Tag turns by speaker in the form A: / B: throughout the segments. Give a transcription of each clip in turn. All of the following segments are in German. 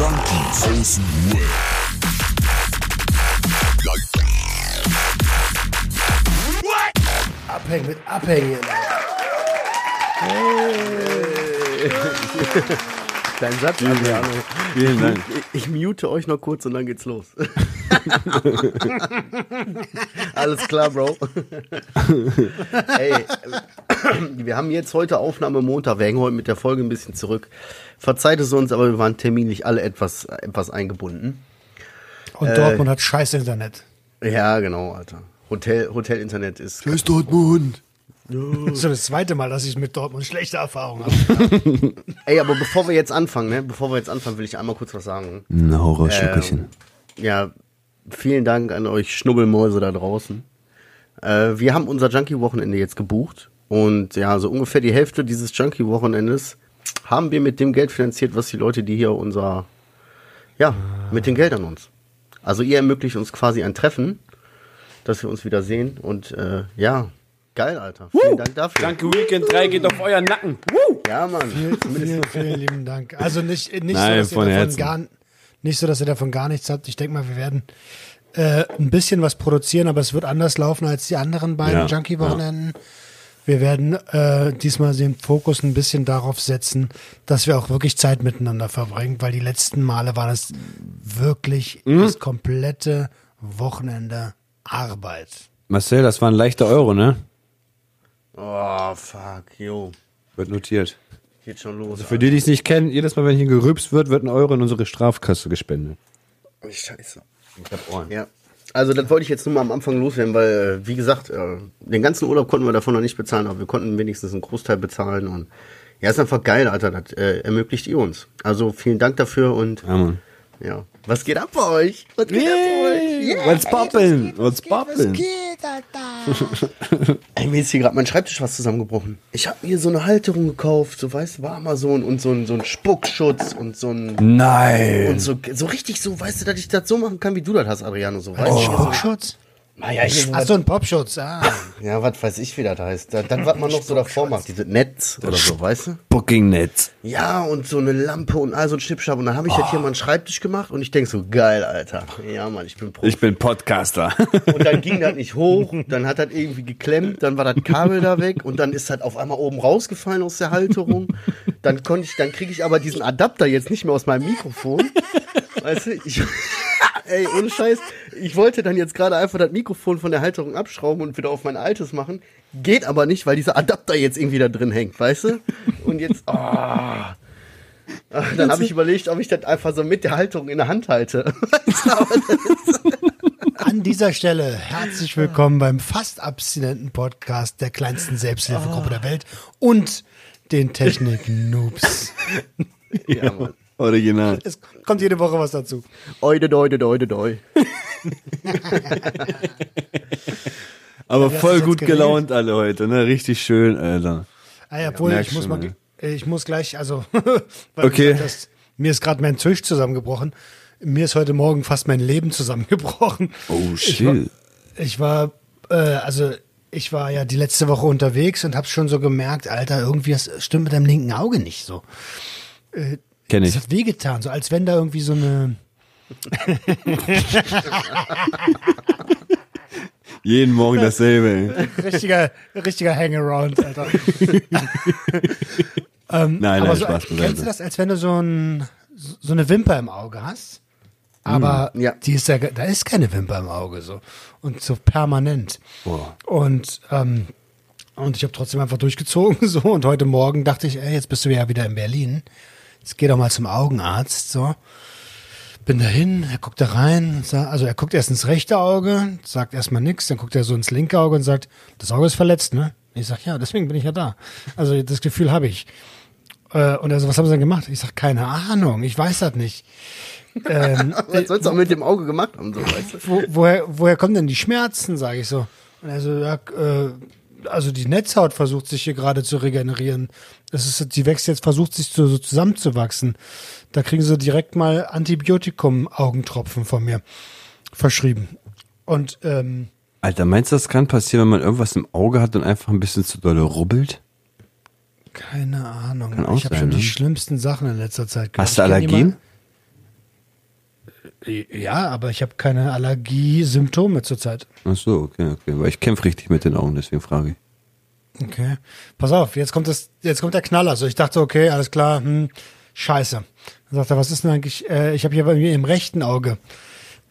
A: Junkies aus dem Web.
B: Abhängen mit Abhängen.
C: Dein Satz, Adriano.
D: Vielen Dank.
C: Ich, ich mute euch noch kurz und dann geht's los. Alles klar, Bro. Ey, wir haben jetzt heute Aufnahme Montag. Wir hängen heute mit der Folge ein bisschen zurück. Verzeiht es uns, aber wir waren terminlich alle etwas, etwas eingebunden.
B: Und Dortmund hat scheiß Internet.
C: Ja, genau, Alter. Hotel, Hotel-Internet ist.
B: Tschüss Dortmund. Das ist schon das zweite Mal, dass ich mit Dortmund schlechte Erfahrungen habe.
C: Ey, aber bevor wir jetzt anfangen, ne? Bevor wir jetzt anfangen, will ich einmal kurz was sagen.
D: Ein Horrorschluckerchen.
C: Ja, vielen Dank an euch Schnubbelmäuse da draußen. Äh, wir haben unser Junkie-Wochenende jetzt gebucht. Und ja, so ungefähr die Hälfte dieses Junkie-Wochenendes haben wir mit dem Geld finanziert, was die Leute, die hier unser, ja, mit den Geldern uns. Also ihr ermöglicht uns quasi ein Treffen, dass wir uns wieder sehen. Und äh, ja, geil, Alter. Vielen Dank dafür.
D: Danke, Weekend 3 geht auf euren Nacken.
C: Ja, Mann.
B: vielen, vielen lieben Dank. Also nicht, nicht,
D: Nein,
B: so, dass
D: von
B: ihr davon gar, nicht so, dass ihr davon gar nichts habt. Ich denke mal, wir werden äh, ein bisschen was produzieren, aber es wird anders laufen als die anderen beiden
D: Ja,
B: Junkie-Wochenenden. Wir werden äh, diesmal den Fokus ein bisschen darauf setzen, dass wir auch wirklich Zeit miteinander verbringen, weil die letzten Male waren es wirklich
D: Mhm.
B: das komplette Wochenende Arbeit.
D: Marcel, das war ein leichter Euro, ne?
C: Oh, fuck, yo.
D: Wird notiert.
C: Geht schon los.
D: Also für die, die es nicht kennen, jedes Mal, wenn hier gerübst wird, wird ein Euro in unsere Strafkasse gespendet.
C: Alter. Scheiße.
D: Ich hab Ohren.
C: Ja. Also das wollte ich jetzt nur mal am Anfang loswerden, weil, äh, wie gesagt, äh, den ganzen Urlaub konnten wir davon noch nicht bezahlen, aber wir konnten wenigstens einen Großteil bezahlen und ja, ist einfach geil, Alter, das äh, ermöglicht ihr uns. Also vielen Dank dafür und
D: Ja, Mann.
C: ja, was geht ab bei euch? Was geht ab bei euch?
D: Yeah. What's poppin'? What's poppin'?
C: Ey, mir ist hier gerade mein Schreibtisch was zusammengebrochen. Ich habe mir so eine Halterung gekauft, so weißt du, bei Amazon und so ein, so ein Spuckschutz und so ein
D: Nein.
C: und so, so richtig so, weißt du, dass ich das so machen kann, wie du das hast, Adriano, so weißt du. So,
B: Popschutz?
C: ah,
B: Ach so, ein Popschutz. Ah.
C: Ja, was weiß ich, wie das heißt. Da- Dann, was man noch so davor macht, diese Netz oder so, weißt du?
D: Booking Netz.
C: Ja, und so eine Lampe und all so ein Schnippschab. Und dann habe ich das hier mal einen Schreibtisch gemacht und ich denk so, geil, Alter. Ja, Mann, ich bin Profi.
D: Ich bin Podcaster.
C: Und dann ging das nicht hoch, dann hat das irgendwie geklemmt, dann war das Kabel da weg und dann ist das auf einmal oben rausgefallen aus der Halterung. Dann konnte ich, dann kriege ich aber diesen Adapter jetzt nicht mehr aus meinem Mikrofon. Weißt du, ich, ey, ohne Scheiß, ich wollte dann jetzt gerade einfach das Mikrofon von der Halterung abschrauben und wieder auf mein altes machen. Geht aber nicht, weil dieser Adapter jetzt irgendwie da drin hängt, weißt du? Und jetzt. Ah, Dann habe ich überlegt, ob ich das einfach so mit der Halterung in der Hand halte.
B: An dieser Stelle herzlich willkommen beim fast abstinenten Podcast der kleinsten Selbsthilfegruppe der Welt und den Technik-Noobs.
C: ja, Mann.
D: Original.
B: Es kommt jede Woche was dazu.
C: Oide, doide, doide, doi.
D: Aber
B: hast
D: voll gut gelaunt alle heute, ne? Richtig schön, Alter.
B: Ah ja, obwohl,
D: merk
B: ich muss
D: schon,
B: mal, ich muss gleich, also, weil
D: Okay.
B: hast, mir ist gerade mein Tisch zusammengebrochen. Mir ist heute Morgen fast mein Leben zusammengebrochen.
D: Oh,
B: Ich war,
D: shit.
B: ich war äh, also ich war ja die letzte Woche unterwegs und habe schon so gemerkt, Alter, irgendwie das stimmt mit deinem linken Auge nicht so.
D: Kenn
B: Es
D: ich.
B: hat wehgetan, so als wenn da irgendwie so eine
D: Jeden Morgen dasselbe, ey.
B: richtiger, richtiger Hangaround, Alter.
D: Nein, nein,
B: Aber so,
D: Spaß
B: kennst du
D: beiseite.
B: das, als wenn du so, ein, so eine Wimper im Auge hast? Aber
C: ja.
B: die ist ja, da ist keine Wimper im Auge so. Und so permanent.
D: Boah.
B: Und, ähm, und ich habe trotzdem einfach durchgezogen so. Und heute Morgen dachte ich, ey, jetzt bist du ja wieder in Berlin. Jetzt geh doch mal zum Augenarzt. So. Bin dahin, er guckt da rein, also er guckt erst ins rechte Auge, sagt erstmal nichts, dann guckt er so ins linke Auge und sagt, das Auge ist verletzt, ne? Ich sag, ja, deswegen bin ich ja da. Also das Gefühl habe ich. Äh, und er so, was haben sie denn gemacht? Ich sag, keine Ahnung, ich weiß das nicht. ähm,
C: Was sollst du auch mit dem Auge gemacht haben, so, weißt du?
B: wo, woher, woher kommen denn die Schmerzen, sage ich so. Und er so, ja, äh, also die Netzhaut versucht sich hier gerade zu regenerieren. Es ist, die wächst jetzt, versucht sich so, so zusammenzuwachsen. Da kriegen sie direkt mal Antibiotikum-Augentropfen von mir verschrieben. Und ähm,
D: Alter, meinst du, das kann passieren, wenn man irgendwas im Auge hat und einfach ein bisschen zu dolle rubbelt?
B: keine Ahnung.
D: Kann
B: ich habe schon
D: ne?
B: die schlimmsten Sachen in letzter Zeit gehört.
D: Hast du Allergien?
B: jemanden- Ja, aber ich habe keine Allergiesymptome zurzeit.
D: Ach so, okay, okay. Weil ich kämpfe richtig mit den Augen, deswegen frage ich.
B: Okay. Pass auf, jetzt kommt das, jetzt kommt der Knaller. So, ich dachte, okay, alles klar, hm, scheiße. Dann sagt er, was ist denn eigentlich, äh, ich habe hier bei mir im rechten Auge.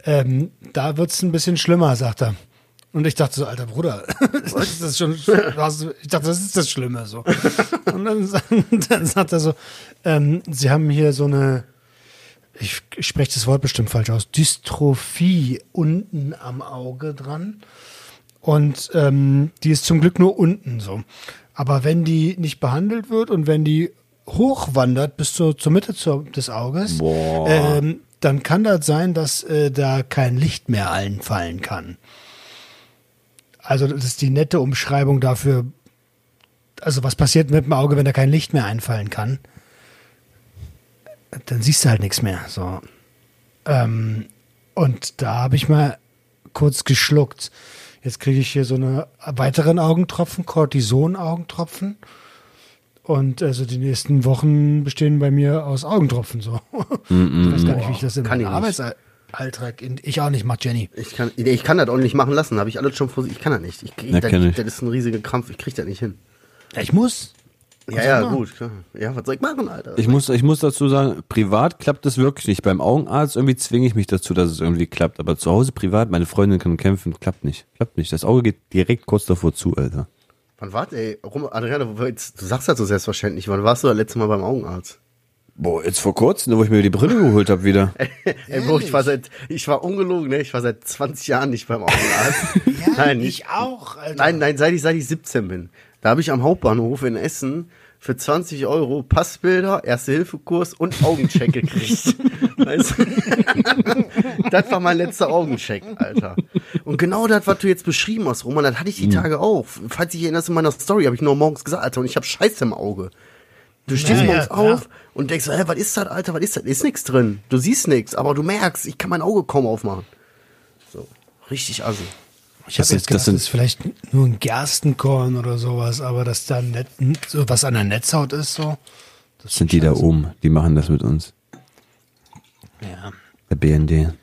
B: Ähm, da wird's ein bisschen schlimmer, sagt er. Und ich dachte so, alter Bruder, ist das schon, was- ich dachte, das ist das Schlimme, so. Und dann, dann sagt er so, ähm, sie haben hier so eine, ich spreche das Wort bestimmt falsch aus, Dystrophie unten am Auge dran. Und ähm, die ist zum Glück nur unten so. Aber wenn die nicht behandelt wird und wenn die hochwandert bis zur, zur Mitte zur, des Auges, ähm, dann kann das sein, dass äh, da kein Licht mehr einfallen kann. Also das ist die nette Umschreibung dafür. Also was passiert mit dem Auge, wenn da kein Licht mehr einfallen kann? Dann siehst du halt nichts mehr. So. Ähm, und da habe ich mal kurz geschluckt. Jetzt kriege ich hier so eine weiteren Augentropfen, Cortison-Augentropfen. Und also die nächsten Wochen bestehen bei mir aus Augentropfen. So. ich weiß gar nicht, wie ich das in
C: nicht.
B: Arbeitsalltag. Ich auch nicht, macht Jenny.
C: Ich kann, ich kann das auch nicht machen lassen, habe ich alles schon vor Ich kann das nicht. Ich, ich,
D: Ja,
C: das,
D: ich.
C: das ist ein riesiger Krampf, ich krieg das nicht hin.
B: Ja, ich muss.
C: Ja, ja, gut, klar. Ja, was soll ich machen, Alter?
D: Ich muss, ich muss dazu sagen, privat klappt das wirklich nicht. Beim Augenarzt irgendwie zwinge ich mich dazu, dass es irgendwie klappt. Aber zu Hause privat, meine Freundin kann kämpfen, klappt nicht. Klappt nicht. Das Auge geht direkt kurz davor zu, Alter.
C: Wann wart ey? Rum, jetzt, du sagst das so selbstverständlich. Wann warst du das letzte Mal beim Augenarzt?
D: Boah, jetzt vor kurzem, wo ich mir die Brille geholt habe wieder.
C: Ey, Bro, ich war seit, ich war ungelogen, ne? Ich war seit 20 Jahren nicht beim Augenarzt. nein,
B: ich auch, Alter.
C: Nein, nein, seit ich, seit ich 17 bin. Da habe ich am Hauptbahnhof in Essen für 20 Euro Passbilder, Erste-Hilfe-Kurs und Augencheck gekriegt. weißt du? das war mein letzter Augencheck, Alter. Und genau das, was du jetzt beschrieben hast, Roman, das hatte ich die Tage auch. Falls dich erinnerst in meiner Story, habe ich nur morgens gesagt, Alter, und ich habe Scheiße im Auge. Du stehst
B: Ja,
C: morgens
B: ja,
C: auf
B: ja.
C: und denkst, so, hä, was ist das, Alter, was ist das? Ist nichts drin. Du siehst nichts, aber du merkst, ich kann mein Auge kaum aufmachen. So, richtig assi.
B: Ich habe
D: Das
B: jetzt gedacht,
D: das sind-
B: das ist vielleicht nur ein Gerstenkorn oder sowas, aber dass da Net, so was an der Netzhaut ist, so.
D: Das sind die da oben, die machen das mit uns.
B: Ja.
D: Der BND.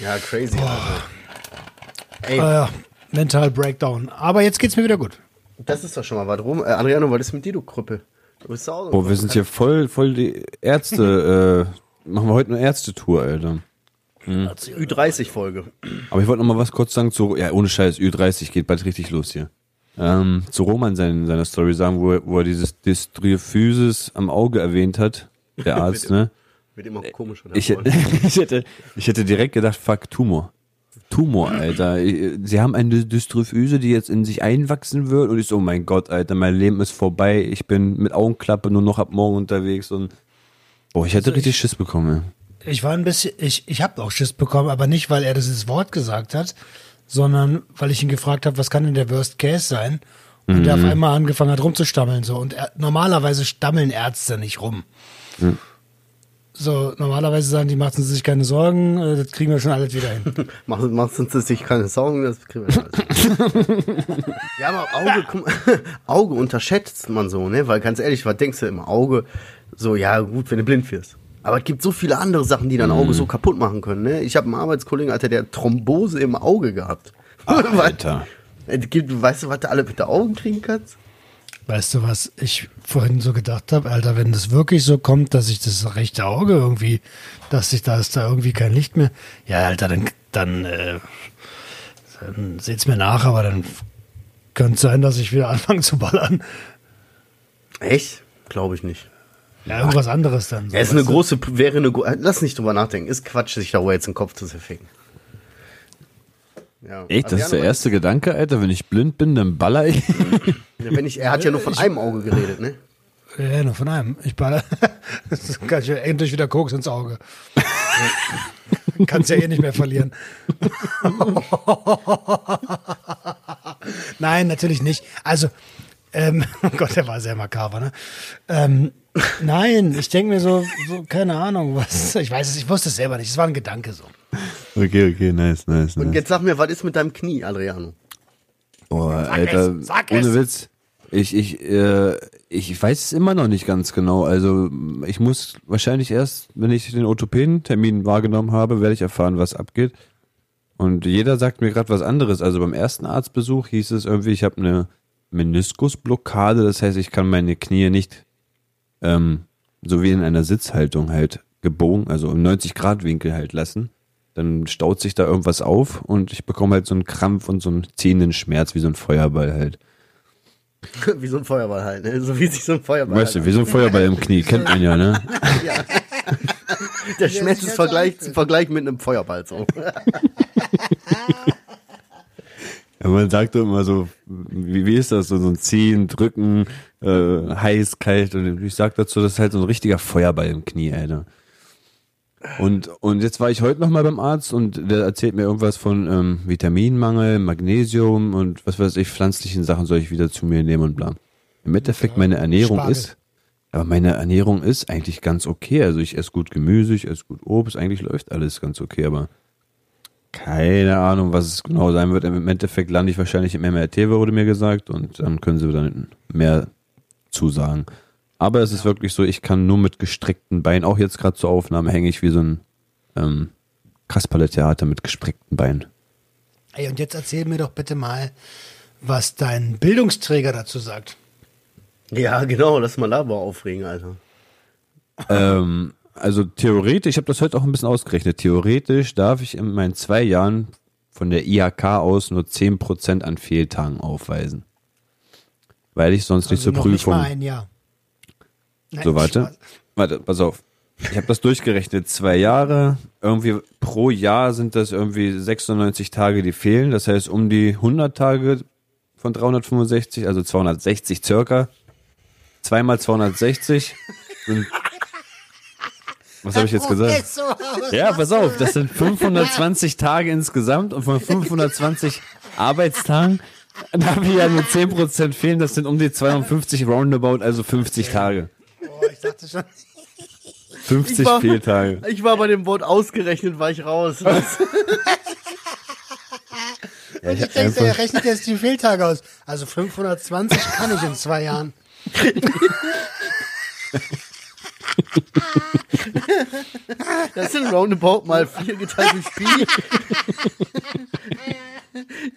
C: Ja, crazy, Alter. Ey,
B: Äh, Mental Breakdown. Aber jetzt geht's mir wieder gut.
C: das ist doch schon mal was rum. Äh, Adriano, was ist mit dir, du Krüppel? Du bist zu Hause.
D: Boah, wir sind hier voll, voll die Ärzte, äh, machen wir heute eine Ärztetour, Alter.
C: Ü30-Folge.
D: Aber ich wollte noch mal was kurz sagen zu, ja, ohne Scheiß, Ü30 geht bald richtig los hier. Ähm, zu Roman sein, seiner Story sagen, wo er, wo er dieses Dystryphysis am Auge erwähnt hat, der Arzt, ne?
C: Wird immer komischer.
D: Ich, hätte- ich, hätte, ich hätte direkt gedacht, fuck, Tumor. Tumor, Alter. Sie haben eine Dystrophyse, die jetzt in sich einwachsen wird und ich so, oh mein Gott, Alter, mein Leben ist vorbei. Ich bin mit Augenklappe nur noch ab morgen unterwegs und boah, ich hätte richtig Schiss bekommen.
B: Ich war ein bisschen, ich, ich habe auch Schiss bekommen, aber nicht, weil er dieses Wort gesagt hat, sondern weil ich ihn gefragt habe, was kann denn der Worst Case sein? Und der auf einmal angefangen hat rumzustammeln so. Und er, normalerweise stammeln Ärzte nicht rum. So, normalerweise sagen die, machen Sie sich keine Sorgen, äh, das kriegen wir schon alles wieder hin.
C: Mach, machst uns sich keine Sorgen, das kriegen wir alles. ja, aber Auge, guck mal, Auge unterschätzt man so, ne? Weil ganz ehrlich, was denkst du immer? Auge, so, ja, gut, wenn du blind wirst. Aber es gibt so viele andere Sachen, die dein Auge so kaputt machen können, ne? Ich habe einen Arbeitskollegen, Alter, der hat Thrombose im Auge gehabt.
D: Alter.
C: Es gibt, weißt du, was du alle mit den Augen kriegen kannst?
B: Weißt du, was ich vorhin so gedacht habe? Alter, wenn das wirklich so kommt, dass ich das rechte Auge irgendwie, dass ich da ist da irgendwie kein Licht mehr. Ja, Alter, dann, dann, äh, dann seht's mir nach, aber dann könnte es sein, dass ich wieder anfange zu ballern.
C: Echt? Glaube ich nicht.
B: Ja, irgendwas anderes dann. So,
C: Ja, ist eine
B: du?
C: große, wäre eine, gro- lass nicht drüber nachdenken. Ist Quatsch, sich darüber jetzt den Kopf zu zerficken. Ja.
D: Echt, das ist der erste Gedanke, Alter. Wenn ich blind bin, dann baller ich.
C: Ja, Wenn ich, er hat ja nur von einem Auge geredet, ne?
B: Ja, nur von einem. Ich baller. Das kann ich ja endlich wieder Koks ins Auge. Kannst ja eh nicht mehr verlieren. Nein, natürlich nicht. Also, ähm, oh Gott, der war sehr makaber, ne? Ähm, nein, ich denke mir so, so, keine Ahnung, was. Ich weiß es, ich wusste es selber nicht. Es war ein Gedanke so.
D: Okay, okay, nice, nice,
C: Und
D: nice.
C: jetzt sag mir, was ist mit deinem Knie, Adriano?
D: Boah, Alter,
B: es, sag
D: ohne
B: es.
D: Witz. Ich, ich, äh, Ich weiß es immer noch nicht ganz genau. Also ich muss wahrscheinlich erst, wenn ich den Orthopäden-Termin wahrgenommen habe, werde ich erfahren, was abgeht. Und jeder sagt mir gerade was anderes. Also beim ersten Arztbesuch hieß es irgendwie, ich habe eine Meniskusblockade. Das heißt, ich kann meine Knie nicht ähm, so wie in einer Sitzhaltung halt gebogen, also im 90-Grad-Winkel halt lassen. Dann staut sich da irgendwas auf und ich bekomme halt so einen Krampf und so einen ziehenden Schmerz wie so ein Feuerball halt.
C: Wie so ein Feuerball halt, ne? So wie sich so ein Feuerball
D: Weißt du,
C: halt
D: wie so ein Feuerball im Knie, kennt man ja, ne?
C: Der Schmerz ist Vergleich, zu vergleichen mit einem Feuerball so.
D: Ja, man sagt doch immer so, wie, wie ist das, so, so ein Ziehen, Drücken, äh, heiß, kalt und ich sag dazu, das ist halt so ein richtiger Feuerball im Knie, Alter. Und, und jetzt war ich heute nochmal beim Arzt und der erzählt mir irgendwas von ähm, Vitaminmangel, Magnesium und was weiß ich, pflanzlichen Sachen soll ich wieder zu mir nehmen und bla. Im Endeffekt, meine Ernährung
B: Spargel.
D: ist, aber meine Ernährung ist eigentlich ganz okay. Also ich esse gut Gemüse, ich esse gut Obst, eigentlich läuft alles ganz okay, aber keine Ahnung, was es genau sein wird. Im Endeffekt lande ich wahrscheinlich im MRT, wurde mir gesagt, und dann können sie dann mehr zusagen. Aber es ist wirklich so, ich kann nur mit gestreckten Beinen, auch jetzt gerade zur Aufnahme, hänge ich wie so ein ähm, Kasperle-Theater mit gestreckten Beinen.
B: Ey, und jetzt erzähl mir doch bitte mal, was dein Bildungsträger dazu sagt.
C: Ja, genau, lass mal da aber aufregen, Alter.
D: ähm, also theoretisch, ich habe das heute auch ein bisschen ausgerechnet, theoretisch darf ich in meinen zwei Jahren von der IHK aus nur 10% an Fehltagen aufweisen. Weil ich sonst nicht
B: Also
D: zur
B: noch
D: Prüfung...
B: Nicht mal ein Jahr. Nein,
D: So, warte.
B: Spaß.
D: Warte, pass auf. Ich habe das durchgerechnet. Zwei Jahre, irgendwie pro Jahr sind das irgendwie 96 Tage, die fehlen. Das heißt, um die 100 Tage von 365, also 260 circa. Zweimal 260 sind. Was habe ich jetzt gesagt? Ja, pass auf, das sind 520 Tage insgesamt und von 520 Arbeitstagen darf ich ja nur 10% fehlen. Das sind um die 52 roundabout, also 50 Tage.
B: Oh, ich dachte schon.
D: 50
C: Ich war-
D: Fehltage.
C: Ich war bei dem Wort ausgerechnet, war ich raus. Was?
D: Ja,
B: Ich
D: ich
B: denke, er rechnet jetzt die Fehltage aus. Also 520 kann ich in zwei Jahren.
C: Das sind roundabout mal 4 geteilt durch Pi.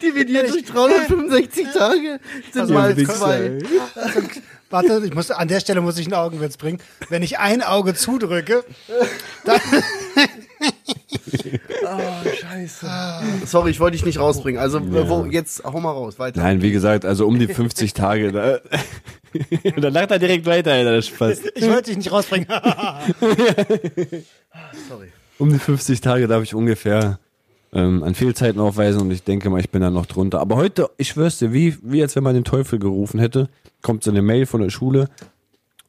C: Dividiert durch 365 Tage sind
B: Also,
C: mal 2.
B: Warte, ich muss, an der Stelle muss ich einen Augenwitz bringen. Wenn ich ein Auge zudrücke, dann,
C: Scheiße. Sorry, ich wollte dich nicht rausbringen. Also, äh, wo, jetzt hau mal raus, weiter.
D: nein, wie gesagt, also um die 50 Tage. Da, dann lacht er direkt weiter, Alter, das Spaß.
B: ich wollte dich nicht rausbringen.
C: Sorry.
D: Um die 50 Tage darf ich ungefähr ähm, an Fehlzeiten aufweisen und ich denke mal, ich bin da noch drunter. Aber heute, ich schwör's dir, wie, wie als wenn man den Teufel gerufen hätte, kommt so eine Mail von der Schule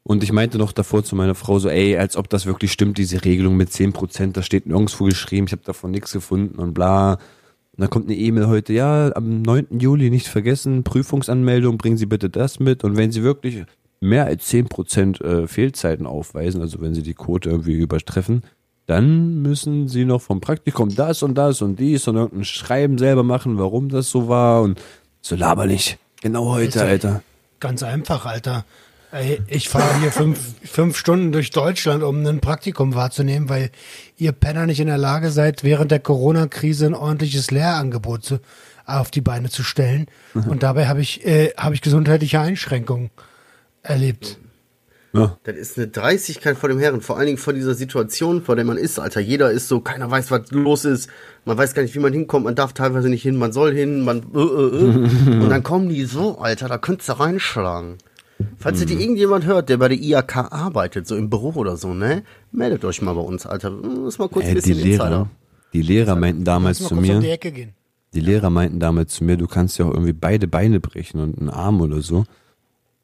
D: und ich meinte noch davor zu meiner Frau so, ey, als ob das wirklich stimmt, diese Regelung mit 10%, das steht nirgendwo geschrieben, ich habe davon nichts gefunden und bla. Und dann kommt eine E-Mail heute, ja, am 9. Juli nicht vergessen, Prüfungsanmeldung, bringen Sie bitte das mit. Und wenn Sie wirklich mehr als 10% äh, Fehlzeiten aufweisen, also wenn Sie die Quote irgendwie übertreffen, dann müssen Sie noch vom Praktikum das und das und dies und irgendein Schreiben selber machen, warum das so war und so laberlich. Genau heute, Alter.
B: Ganz einfach, Alter. Ey, ich fahre hier fünf, fünf Stunden durch Deutschland, um ein Praktikum wahrzunehmen, weil ihr Penner nicht in der Lage seid, während der Corona-Krise ein ordentliches Lehrangebot zu, auf die Beine zu stellen. Und dabei habe ich, äh, habe ich gesundheitliche Einschränkungen erlebt.
D: Ja.
C: Das ist eine Dreistigkeit vor dem Herren, vor allen Dingen vor dieser Situation, vor der man ist, Alter. Jeder ist so, keiner weiß, was los ist. Man weiß gar nicht, wie man hinkommt. Man darf teilweise nicht hin, man soll hin, man, äh, äh, äh. Und dann kommen die so, Alter, da könntest du reinschlagen. Falls ihr die irgendjemand hört, der bei der IAK arbeitet, so im Büro oder so, ne? Meldet euch mal bei uns, Alter. Das ist mal kurz ein
D: Ey, die
C: bisschen
D: Lehrer,
C: Insider.
D: die Lehrer meinten damals zu
B: kurz um die
D: mir,
B: Ecke gehen.
D: die Lehrer meinten damals zu mir, du kannst ja auch irgendwie beide Beine brechen und einen Arm oder so.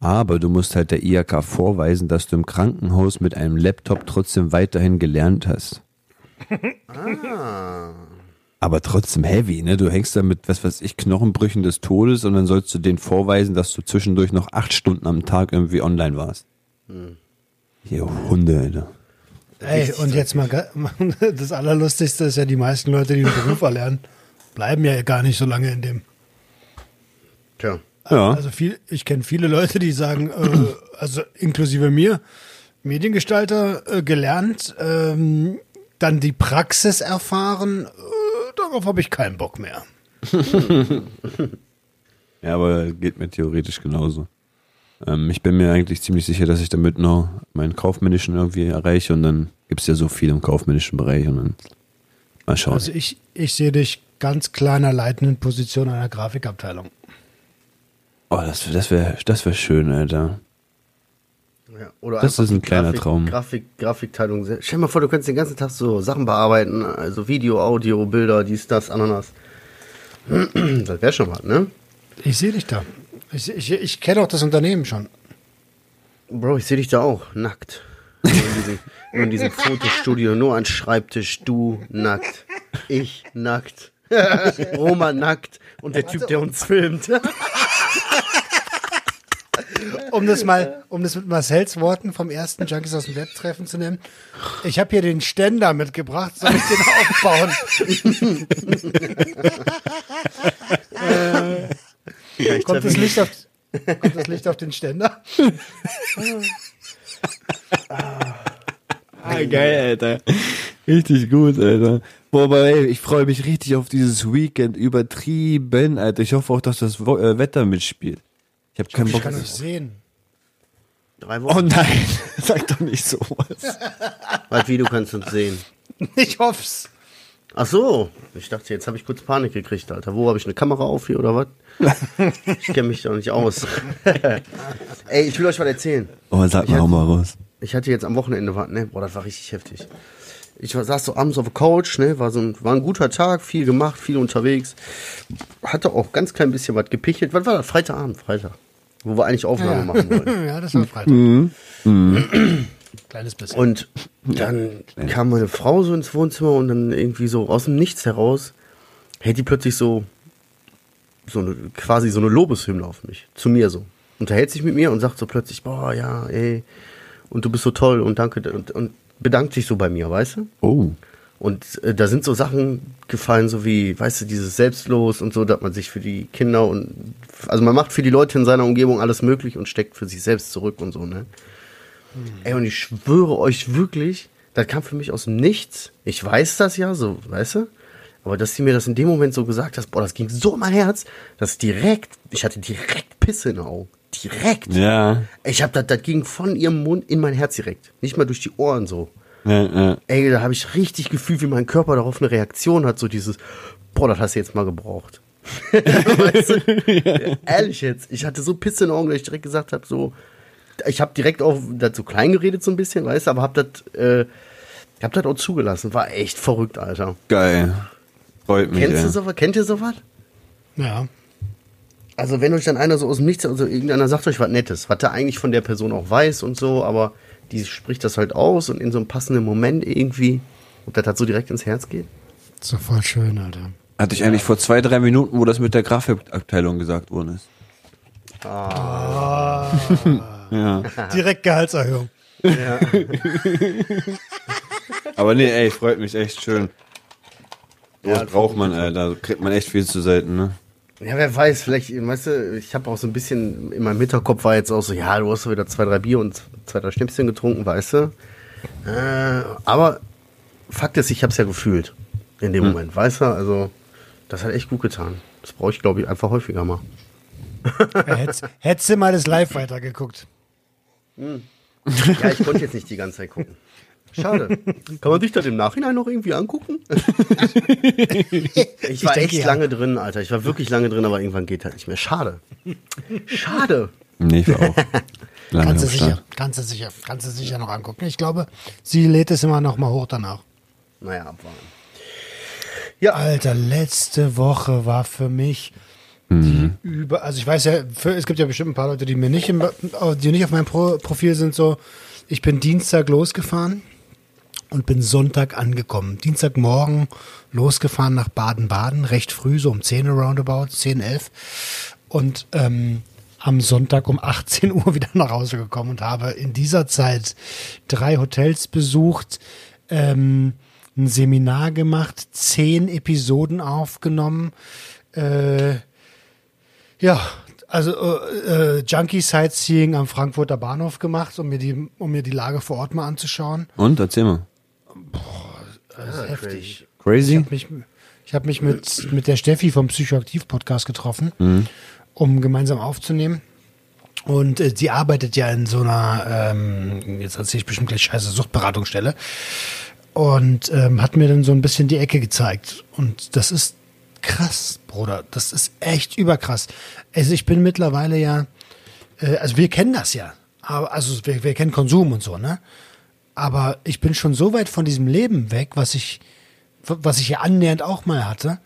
D: Aber du musst halt der IHK vorweisen, dass du im Krankenhaus mit einem Laptop trotzdem weiterhin gelernt hast. Aber trotzdem heavy, ne? Du hängst da mit, was weiß ich, Knochenbrüchen des Todes und dann sollst du denen vorweisen, dass du zwischendurch noch acht Stunden am Tag irgendwie online warst. Hier Hunde, Alter.
B: Ey, und jetzt mal, das Allerlustigste ist ja, die meisten Leute, die den Beruf erlernen, bleiben ja gar nicht so lange in dem.
C: Tja.
D: Ja.
B: Also viel, ich kenne viele Leute, die sagen, äh, also inklusive mir, Mediengestalter äh, gelernt, ähm, dann die Praxis erfahren, äh, darauf habe ich keinen Bock mehr.
D: Ja, aber geht mir theoretisch genauso. Ähm, ich bin mir eigentlich ziemlich sicher, dass ich damit noch meinen kaufmännischen irgendwie erreiche und dann gibt es ja so viel im kaufmännischen Bereich und dann mal schauen.
B: Also ich, ich sehe dich ganz kleiner leitenden Position einer Grafikabteilung.
D: oh, das, das wäre das wär schön, Alter.
C: Ja, oder
D: Das ist ein kleiner
C: Grafik,
D: Traum.
C: Grafik, Grafikteilung. Stell dir mal vor, du könntest den ganzen Tag so Sachen bearbeiten, also Video, Audio, Bilder, dies, das, Ananas. Das wäre schon was, ne?
B: Ich sehe dich da. Ich, ich, ich kenne auch das Unternehmen schon.
C: Bro, ich sehe dich da auch, nackt. Nur in, diesem, nur in diesem Fotostudio, nur ein Schreibtisch, du nackt, ich nackt, Roma nackt und der Typ, der uns filmt.
B: Um das mal, um das mit Marcells Worten vom ersten Junkies aus dem Web-Treffen zu nehmen. Ich habe hier den Ständer mitgebracht, soll ich den aufbauen?
C: Ich
B: Kommt das, Licht auf, kommt das Licht auf den Ständer?
D: Ah, geil, Alter. Richtig gut, Alter. Boah, aber ey, ich freue mich richtig auf dieses Weekend. Übertrieben, Alter. Ich hoffe auch, dass das äh, Wetter mitspielt. Ich habe keinen
B: Ich
D: Bock.
B: kann euch sehen.
C: Drei
D: Oh
C: Wochen.
D: nein, sag doch nicht sowas.
C: Was, wie, du kannst uns sehen.
B: Ich hoff's.
C: Ach so, ich dachte, jetzt habe ich kurz Panik gekriegt, Alter. Wo habe ich eine Kamera auf hier oder was? Ich kenne mich doch nicht aus. Ey, ich will euch was erzählen.
D: Oh, sag
C: Ich
D: mal
C: hatte-
D: auch mal raus.
C: Ich hatte jetzt am Wochenende was, ne? Boah, das war richtig heftig. Ich war, saß so abends auf der Couch, ne? War so ein, war ein guter Tag, viel gemacht, viel unterwegs. Hatte auch ganz klein bisschen was gepichelt. Was war das? Freitagabend, Freitag. Wo wir eigentlich Aufnahme machen wollten.
B: Ja, das war Freitag. Kleines bisschen.
C: Und dann kam meine Frau so ins Wohnzimmer und dann irgendwie so aus dem Nichts heraus hält die plötzlich so, so eine, quasi so eine Lobeshymne auf mich. Zu mir so. Unterhält sich mit mir und sagt so plötzlich, boah, ja, ey, und du bist so toll und danke und, und bedankt sich so bei mir, weißt du?
D: Oh.
C: Und äh, da sind so Sachen gefallen, so wie, weißt du, dieses Selbstlos und so, dass man sich für die Kinder und, also man macht für die Leute in seiner Umgebung alles möglich und steckt für sich selbst zurück und so, ne? Ey, und ich schwöre euch wirklich, das kam für mich aus dem Nichts. Ich weiß das ja, so, weißt du? Aber dass sie mir das in dem Moment so gesagt hat, boah, das ging so in mein Herz, dass direkt, ich hatte direkt Pisse in den Augen. Direkt.
D: Ja.
C: Ich hab das, das ging von ihrem Mund in mein Herz direkt. Nicht mal durch die Ohren so.
D: Ja, ja.
C: Ey, da habe ich richtig gefühlt, wie mein Körper darauf eine Reaktion hat, so dieses, boah, das hast du jetzt mal gebraucht. weißt du? Ehrlich jetzt, ich hatte so Pisse in den Augen, dass ich direkt gesagt habe, so, ich habe direkt auch dazu klein geredet so ein bisschen, weißt du, aber hab das, äh, hab das auch zugelassen. War echt verrückt, Alter.
D: Geil. Freut mich.
C: Kennst
D: ey.
C: du sowas? Kennt ihr sowas?
B: Ja.
C: Also wenn euch dann einer so aus dem Nichts, also irgendeiner sagt euch was Nettes, was er eigentlich von der Person auch weiß und so, aber die spricht das halt aus und in so einem passenden Moment irgendwie und das halt so direkt ins Herz geht.
B: Ist doch voll schön, Alter.
D: Hatte ich eigentlich vor zwei, drei Minuten, wo das mit der Grafikabteilung gesagt worden ist. ja.
B: Direkt Gehaltserhöhung.
D: Aber nee, ey, freut mich echt schön.
C: Ja,
D: das braucht man, ey. Da kriegt man echt viel zu selten, ne?
C: Ja, wer weiß, vielleicht, weißt du, ich habe auch so ein bisschen, in meinem Hinterkopf war jetzt auch so, ja, du hast so wieder zwei, drei Bier und zwei, drei Schnäpschen getrunken, weißt du. Äh, aber Fakt ist, ich habe es ja gefühlt in dem Moment, weißt du, also das hat echt gut getan. Das brauche ich, glaube ich, einfach häufiger mal.
B: Ja, hättest, hättest du mal das Live weitergeguckt.
C: Ja, ich konnte jetzt nicht die ganze Zeit gucken. Schade. Kann man sich das im Nachhinein noch irgendwie angucken? ich war
B: denke,
C: echt
B: ja.
C: lange drin, Alter. Ich war wirklich lange drin, aber irgendwann geht halt nicht mehr. Schade. Schade.
D: Nee, ich war auch lange
B: Kannst du sicher, kannst du sicher, kannst du sicher noch angucken. Ich glaube, sie lädt es immer noch mal hoch danach.
C: Naja, abwarten.
B: Alter, letzte Woche war für mich die über, also ich weiß ja, für, es gibt ja bestimmt ein paar Leute, die mir nicht, im, die nicht auf meinem Pro, Profil sind so. Ich bin Dienstag losgefahren und bin Sonntag angekommen. Dienstagmorgen losgefahren nach Baden-Baden, recht früh, so um 10 Uhr roundabout, 10, 11. Und ähm, am Sonntag um 18 Uhr wieder nach Hause gekommen und habe in dieser Zeit drei Hotels besucht, ähm, ein Seminar gemacht, zehn Episoden aufgenommen. Äh, ja, Also äh, äh, Junkie Sightseeing am Frankfurter Bahnhof gemacht, um mir die, um mir die Lage vor Ort mal anzuschauen.
D: Und erzähl mal.
B: Das ist heftig. Ich
D: Crazy?
B: habe mich, ich hab mich mit, mit der Steffi vom Psychoaktiv-Podcast getroffen,
D: Mhm.
B: um gemeinsam aufzunehmen. Und äh, sie arbeitet ja in so einer, ähm, jetzt erzähle ich bestimmt gleich scheiße, Suchtberatungsstelle. Und ähm, hat mir dann so ein bisschen die Ecke gezeigt. Und das ist krass, Bruder. Das ist echt überkrass. Also ich bin mittlerweile ja, äh, also wir kennen das ja. Aber, also wir, wir kennen Konsum und so, ne? Aber ich bin schon so weit von diesem Leben weg, was ich, was ich ja annähernd auch mal hatte.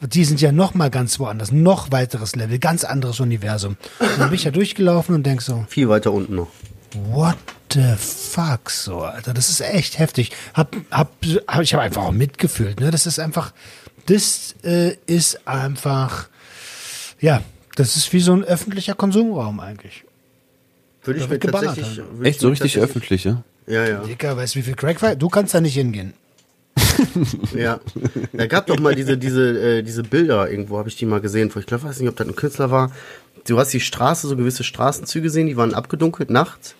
B: Die sind ja noch mal ganz woanders, noch weiteres Level, ganz anderes Universum. Und dann bin ich ja durchgelaufen und denk so,
C: Viel weiter unten noch.
B: what the fuck, so, Alter, das ist echt heftig. Hab, hab, hab ich habe einfach auch mitgefühlt, ne? Das ist einfach, das äh, ist einfach, ja, das ist wie so ein öffentlicher Konsumraum eigentlich.
C: Würde ich mir tatsächlich. ich
D: Echt so richtig öffentlich, ja?
C: Ja, ja.
B: Dicker, weißt du, wie viel Crack war? Du kannst da nicht hingehen.
C: Ja, da gab doch mal diese, diese, äh, diese Bilder irgendwo, habe ich die mal gesehen. Ich glaube, weiß nicht, ob das ein Künstler war. Du hast die Straße, so gewisse Straßenzüge gesehen, die waren abgedunkelt nachts.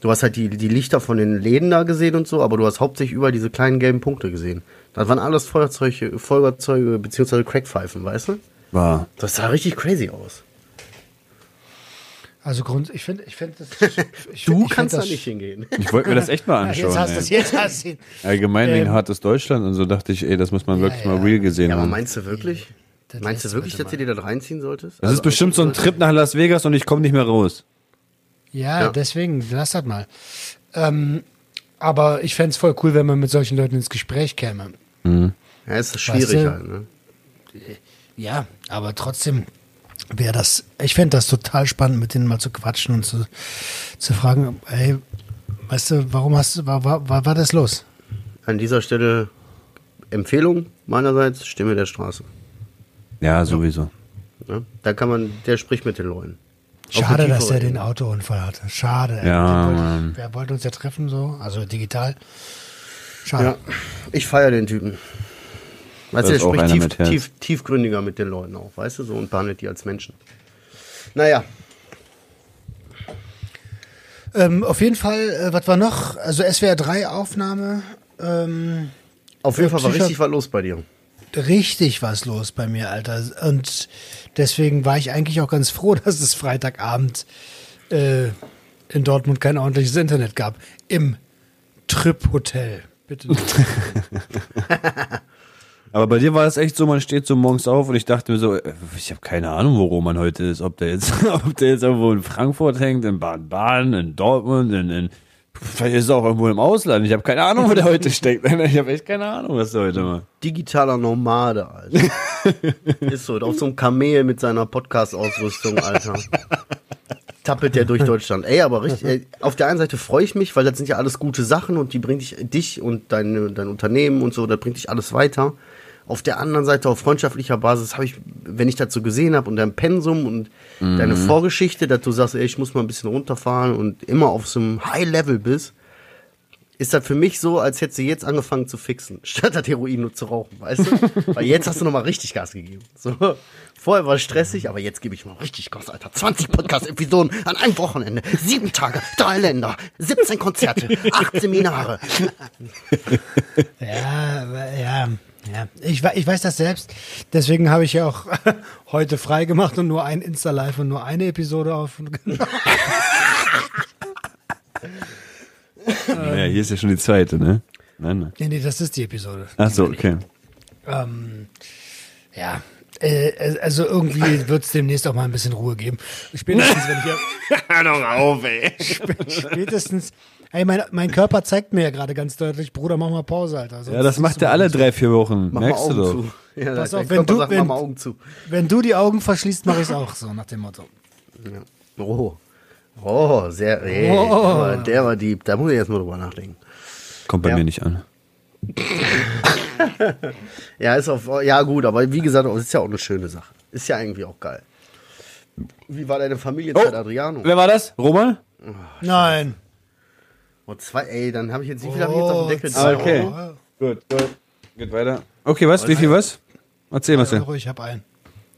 C: Du hast halt die, die Lichter von den Läden da gesehen und so, aber du hast hauptsächlich überall diese kleinen gelben Punkte gesehen. Das waren alles Feuerzeuge, Feuerzeuge beziehungsweise Crackpfeifen, weißt du?
D: War.
C: Das sah richtig crazy aus.
B: Also Grund, ich finde, ich finde das. Ich,
C: Du
B: ich find
C: kannst da
B: das-
C: nicht hingehen.
D: Ich wollte mir das echt mal
B: Ja, jetzt
D: anschauen.
B: hast du es, jetzt hast du ihn.
D: Allgemein wegen
B: Ähm,
D: hartes Deutschland und so dachte ich, ey, das muss man wirklich
B: ja.
D: mal real gesehen
C: Ja, aber
D: haben.
C: meinst du wirklich?
B: Das
C: Meinst du wirklich, dass du dir das reinziehen solltest?
D: das ist bestimmt so ein Trip nach Las Vegas und ich komme nicht mehr raus.
B: Ja,
C: Ja.
B: deswegen, lass das mal. Ähm, aber ich fände es voll cool, wenn man mit solchen Leuten ins Gespräch käme.
C: Ja, ist schwierig
B: Weißt du?
C: halt, ne?
B: Ja, aber trotzdem wäre das, ich fände das total spannend, mit denen mal zu quatschen und zu, zu fragen, ey, weißt du, warum hast du, war, war, war, war das los?
C: An dieser Stelle Empfehlung meinerseits, Stimme der Straße.
D: Ja, sowieso.
C: Ne? Da kann man, der spricht mit den Leuten.
B: Schade, dass er den. Autounfall hatte. Schade.
D: Ja,
B: wollte wer wollte uns ja treffen so, also digital. Schade.
C: Ja, ich feiere den Typen. Weißt du, der spricht tief,
D: mit
C: tief, tiefgründiger mit den Leuten auch, weißt du, so und behandelt die als Menschen. Naja,
B: Ähm, auf jeden Fall, äh, was war noch? Also SWR 3 Aufnahme, ähm,
C: auf jeden Fall war richtig was los bei dir.
B: richtig was los bei mir, Alter. Und deswegen war ich eigentlich auch ganz froh, dass es Freitagabend äh, in Dortmund kein ordentliches Internet gab. Im Trip Hotel. Bitte.
D: Aber bei dir war es echt so, man steht so morgens auf und ich dachte mir so, äh, ich habe keine Ahnung, wo Roman heute ist. Ob der jetzt, ob der jetzt irgendwo in Frankfurt hängt, in Baden-Baden, in Dortmund, in, in vielleicht ist er auch irgendwo im Ausland. Ich habe keine Ahnung, wo der heute steckt. Ich habe echt keine Ahnung, was der heute macht.
C: Digitaler Nomade, Alter. Ist so, auf so einem Kamel mit seiner Podcast-Ausrüstung, Alter. Tappelt der durch Deutschland. Ey, aber richtig, ey, auf der einen Seite freue ich mich, weil das sind ja alles gute Sachen und die bringt dich, dich und dein, dein Unternehmen und so, da bringt dich alles weiter. Auf der anderen Seite, auf freundschaftlicher Basis, habe ich, wenn ich dazu gesehen habe und dein Pensum und deine Vorgeschichte, dass du sagst, ey, ich muss mal ein bisschen runterfahren und immer auf so einem High-Level bist, ist das für mich so, als hättest du jetzt angefangen zu fixen, statt das Heroin nur zu rauchen, weißt du? Weil jetzt hast du nochmal richtig Gas gegeben. So. Vorher war es stressig, aber jetzt gebe ich mal richtig Gas, Alter. 20 Podcast-Episoden an einem Wochenende, sieben Tage, drei Länder, 17 Konzerte, acht Seminare.
B: Ja, ja, ja. Ich, ich weiß das selbst. Deswegen habe ich ja auch heute frei gemacht und nur ein Insta-Live und nur eine Episode auf.
D: Naja, hier ist ja schon die zweite, ne? Nein, nein.
B: nee, nee, das ist die Episode.
D: Ach so, okay.
B: Ähm, ja. Äh, also irgendwie wird es demnächst auch mal ein bisschen Ruhe geben. Spätestens, wenn ich ja,
D: Hör doch auf, ey.
B: spätestens. Ey, mein, mein Körper zeigt mir ja gerade ganz deutlich, Bruder, mach mal Pause, Alter. Sonst
D: Ja, das macht er alle drei, vier Wochen.
C: Mach
D: Merkst
C: mal
D: du
C: Augen
D: doch.
C: zu. Ja,
B: Pass auf, wenn du-
C: sagt,
B: wenn-
C: mach mal Augen zu.
B: Wenn du die Augen verschließt, mache ich es auch so, nach dem Motto.
C: Ja. Oh. Oh, sehr, ey,
B: Oh.
C: Der, war, deep. Da muss ich jetzt mal drüber nachdenken.
D: Kommt bei
C: Ja.
D: mir nicht an.
C: Ja, ist auf, ja gut, aber wie gesagt, es ist ja auch eine schöne Sache. Ist ja irgendwie auch geil. Wie war deine Familienzeit, Adriano?
D: Wer war das? Roman?
B: Nein.
C: Oh, zwei, ey, dann habe ich jetzt, wie viel habe ich jetzt auf dem Deckel?
B: Oh,
C: Zwei
D: okay.
C: Euro?
D: Gut, gut. Geht weiter. Okay, was? Wie viel was? Erzähl, Marcel.
B: Euro, ich habe einen.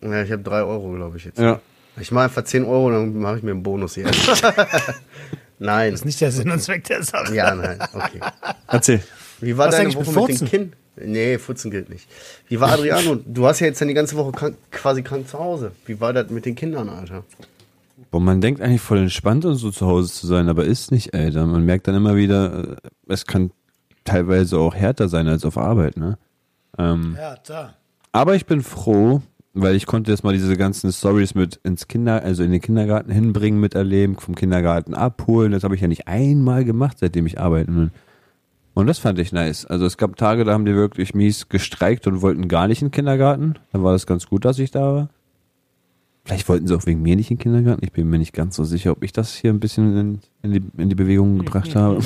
C: Ja, ich habe drei Euro, glaube ich jetzt.
D: Ja.
C: Ich mache einfach 10 Euro, dann mache ich mir einen Bonus hier. nein.
B: Das ist nicht der Sinn und Zweck der Sache.
C: Ja, nein, okay.
D: Erzähl.
C: Wie war
B: Was
C: deine
B: eigentlich
C: Woche
B: mit
C: mit den
B: Furzen?
C: Kindern? Nee, Futzen gilt nicht. Wie war Adriano? Du hast ja jetzt dann die ganze Woche krank, quasi krank zu Hause. Wie war das mit den Kindern, Alter?
D: Boah, man denkt eigentlich voll entspannt und so zu Hause zu sein, aber ist nicht, Alter. Man merkt dann immer wieder, äh, es kann teilweise auch härter sein als auf Arbeit, ne? Ähm,
B: da.
D: aber ich bin froh, weil ich konnte jetzt mal diese ganzen Stories mit ins Kinder, also in den Kindergarten hinbringen, miterleben, vom Kindergarten abholen. Das habe ich ja nicht einmal gemacht, seitdem ich arbeiten bin. Und das fand ich nice. Also es gab Tage, da haben die wirklich mies gestreikt und wollten gar nicht in den Kindergarten. Dann war das ganz gut, dass ich da war. Vielleicht wollten sie auch wegen mir nicht in den Kindergarten. Ich bin mir nicht ganz so sicher, ob ich das hier ein bisschen in, in, die, in die Bewegung gebracht habe.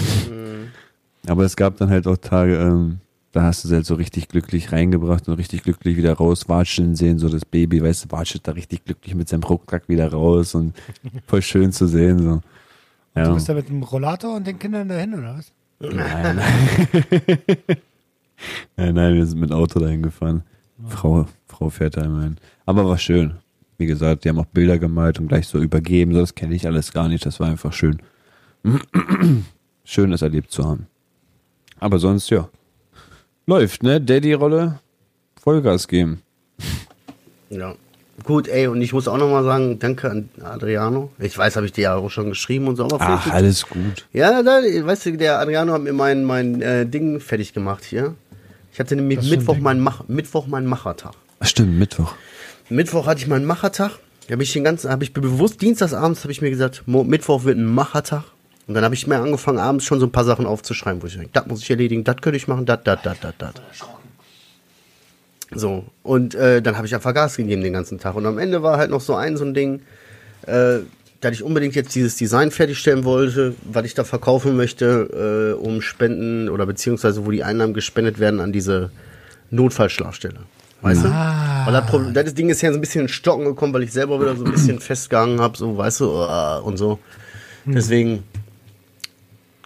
D: Aber es gab dann halt auch Tage, ähm, da hast du sie halt so richtig glücklich reingebracht und richtig glücklich wieder rauswatscheln sehen. So das Baby, weißt du, watschelt da richtig glücklich mit seinem Rucksack wieder raus und voll schön zu sehen. So.
B: Du
D: Ja.
B: bist da mit dem Rollator und den Kindern dahin, oder was?
D: Nein, nein. nein, nein, wir sind mit Auto dahin gefahren. Frau, Frau fährt da immerhin. Aber war schön. Wie gesagt, die haben auch Bilder gemalt und gleich so übergeben. So, das kenne ich alles gar nicht. Das war einfach schön. schön, das erlebt zu haben. Aber sonst, ja. Läuft, ne? Daddy-Rolle, Vollgas geben.
C: Ja. Gut, ey, und ich muss auch nochmal sagen, danke an Adriano. Ich weiß, habe ich dir ja auch schon geschrieben und so, aber
D: Ach, alles gut.
C: Ja, da, weißt du, der Adriano hat mir mein, mein äh, Ding fertig gemacht hier. Ich hatte nämlich Mittwoch meinen Mach Mittwoch meinen Machertag.
D: Ach, stimmt, Mittwoch.
C: Mittwoch hatte ich meinen Machertag. Da habe ich den ganzen, habe ich bewusst dienstagsabends habe ich mir gesagt, Mittwoch wird ein Machertag. Und dann habe ich mir angefangen, abends schon so ein paar Sachen aufzuschreiben, wo ich denke, das muss ich erledigen, das könnte ich machen, das, das, das, das, das. So, und äh, dann habe ich einfach Gas gegeben den ganzen Tag. Und am Ende war halt noch so ein so ein Ding, äh, dass ich unbedingt jetzt dieses Design fertigstellen wollte, was ich da verkaufen möchte, äh, um Spenden oder beziehungsweise wo die Einnahmen gespendet werden an diese Notfallschlafstelle. Weißt du? Weil das, Problem, das Ding ist ja so ein bisschen in Stocken gekommen, weil ich selber wieder so ein bisschen festgehangen habe, so, weißt du, uh, und so. Deswegen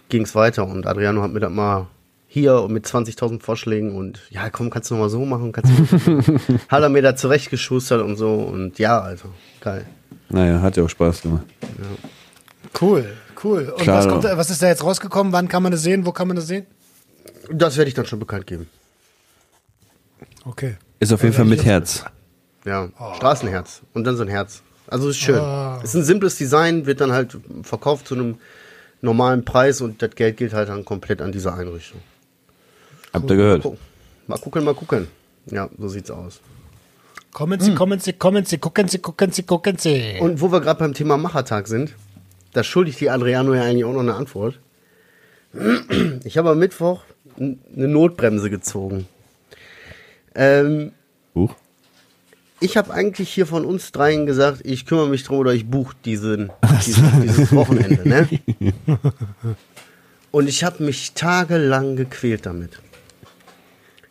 C: ging es weiter und Adriano hat mir das mal hier und mit 20.000 Vorschlägen und ja, komm, kannst du noch mal so machen, kannst du hat er mir da zurechtgeschustert und so und ja, also, geil.
D: Naja, hat ja auch Spaß gemacht.
B: Cool, cool. Und
D: Klar,
B: was, kommt, was ist da jetzt rausgekommen? Wann kann man das sehen? Wo kann man das sehen?
C: Das werde ich dann schon bekannt geben.
B: Okay.
D: Ist auf jeden Fall mit Herz.
C: Ja, Straßenherz und dann so ein Herz. Also ist schön. Ist ein simples Design, wird dann halt verkauft zu einem normalen Preis und das Geld geht halt dann komplett an diese Einrichtung.
D: Habt ihr gehört?
C: Mal gucken, mal gucken. Ja, so sieht's aus.
B: Kommen Sie, kommen Sie, kommen Sie, gucken Sie, gucken Sie, gucken Sie.
C: Und wo wir gerade beim Thema Machertag sind, da schulde ich die Adriano ja eigentlich auch noch eine Antwort. Ich habe am Mittwoch eine Notbremse gezogen. Ähm,
D: Huch.
C: ich habe eigentlich hier von uns dreien gesagt, ich kümmere mich drum oder ich buche diesen, diesen, dieses Wochenende. Ne? Und ich habe mich tagelang gequält damit.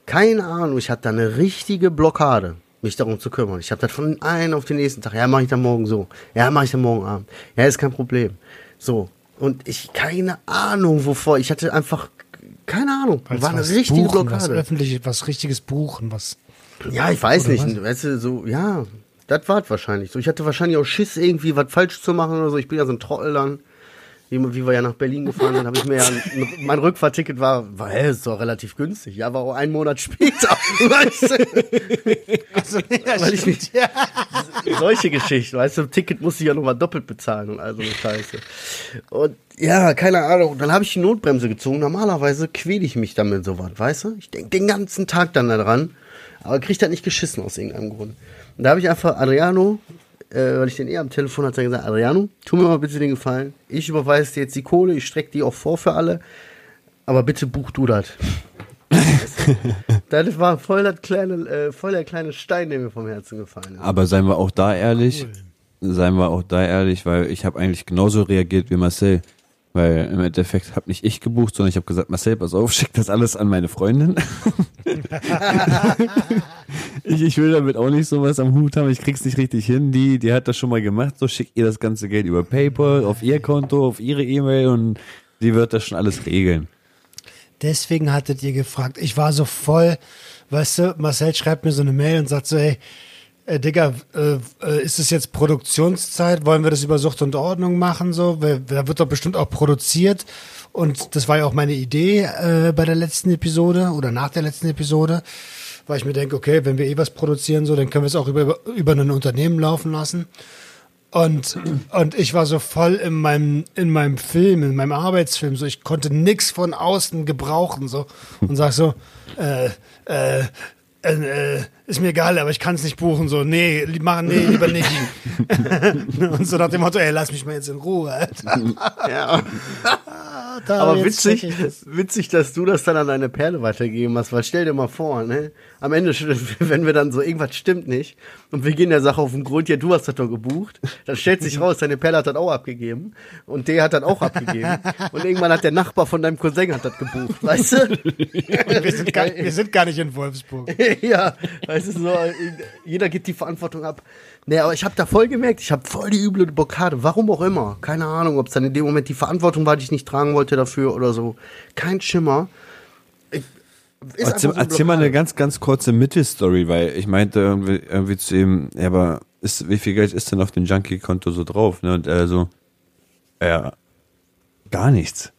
C: Keine Ahnung, ich hatte da eine richtige Blockade, mich darum zu kümmern. Ich habe das von einem auf den nächsten Tag. Ja, mache ich dann morgen so. Ja, mache ich dann morgen Abend. Ja, ist kein Problem. So. Und ich, keine Ahnung, wovor. Ich hatte einfach, keine Ahnung,
B: Als
C: war eine
B: was
C: richtige
B: buchen, Was
C: Blockade.
B: öffentliches, was richtiges buchen, was.
C: Ja, ich weiß nicht.
B: was?
C: Weißt du, so, ja, das war wahrscheinlich so. Ich hatte wahrscheinlich auch Schiss, irgendwie was falsch zu machen oder so. Ich bin ja so ein Trottel dann. Wie, wir ja nach Berlin gefahren sind, habe ich mir ja, ein, mein Rückfahrticket war, war, hä, ist doch relativ günstig. Ja, war auch ein Monat später. weißt du?
B: Also, ja,
C: Weil ich
B: stimmt, ja.
C: solche Geschichten, weißt du, ein Ticket musste ich ja nochmal doppelt bezahlen und all so eine Scheiße. Und ja, keine Ahnung. Dann habe ich die Notbremse gezogen. Normalerweise quäle ich mich damit so was, weißt du? Ich denke den ganzen Tag dann daran, aber krieg das nicht geschissen aus irgendeinem Grund. Und da habe ich einfach Adriano, äh, weil ich den eh am Telefon hatte, gesagt, Adriano, tu mir mal bitte den Gefallen. Ich überweise dir jetzt die Kohle, ich strecke die auch vor für alle, aber bitte buch du das. das war voll, das kleine, äh, voll der kleine Stein, der mir vom Herzen gefallen ist.
D: Aber seien wir auch da ehrlich, seien wir auch da ehrlich, weil ich habe eigentlich genauso reagiert wie Marcel. Weil im Endeffekt habe nicht ich gebucht, sondern ich habe gesagt, Marcel, pass auf, schick das alles an meine Freundin. ich, ich will damit auch nicht sowas am Hut haben, ich krieg's nicht richtig hin. Die, die hat das schon mal gemacht, so schickt ihr das ganze Geld über PayPal, auf ihr Konto, auf ihre E-Mail und die wird das schon alles regeln.
B: Deswegen hattet ihr gefragt. Ich war so voll, weißt du, Marcel schreibt mir so eine Mail und sagt so, ey, äh, Digga, äh, äh, ist es jetzt Produktionszeit? Wollen wir das über Sucht und Ordnung machen? So, da wird doch bestimmt auch produziert. Und das war ja auch meine Idee äh, bei der letzten Episode oder nach der letzten Episode, weil ich mir denke, okay, wenn wir eh was produzieren, so, dann können wir es auch über, über ein Unternehmen laufen lassen. Und, und ich war so voll in meinem, in meinem Film, in meinem Arbeitsfilm, so ich konnte nix von außen gebrauchen, so und sag so, äh, äh, äh, ist mir egal, aber ich kann es nicht buchen, so, nee, machen, nee, lieber nicht. und so nach dem Motto, ey, lass mich mal jetzt in Ruhe, Alter.
C: Ja.
B: Da,
C: Aber witzig, witzig, dass du das dann an deine Perle weitergegeben hast, weil stell dir mal vor, ne? Am Ende, wenn wir dann so, irgendwas stimmt nicht und wir gehen der Sache auf den Grund, ja, du hast das doch gebucht, dann stellt sich raus, deine Perle hat das auch abgegeben und der hat das auch abgegeben und irgendwann hat der Nachbar von deinem Cousin hat das gebucht, weißt du?
B: Wir sind, gar, wir sind gar nicht in Wolfsburg.
C: ja, weißt du, so, jeder gibt die Verantwortung ab. Nee, aber ich habe da voll gemerkt, ich habe voll die üble Blockade, warum auch immer. Keine Ahnung, ob es dann in dem Moment die Verantwortung war, die ich nicht tragen wollte dafür oder so. Kein Schimmer.
D: Erzähl,
C: so
D: erzähl mal eine ganz, ganz kurze Mittelstory, weil ich meinte irgendwie, irgendwie zu ihm, ja, aber ist, wie viel Geld ist denn auf dem Junkie-Konto so drauf? Ne? Und er so, ja, gar nichts.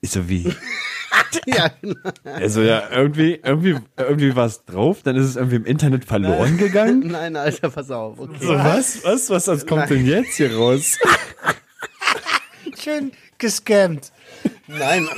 D: Ich so, wie?
C: Ja, genau.
D: Also ja, irgendwie, irgendwie, irgendwie war es drauf, dann ist es irgendwie im Internet verloren gegangen.
C: Nein, Alter, pass auf. Okay.
D: So, was? Was? Was, was kommt denn jetzt hier raus?
B: Schön gescammt.
C: Nein.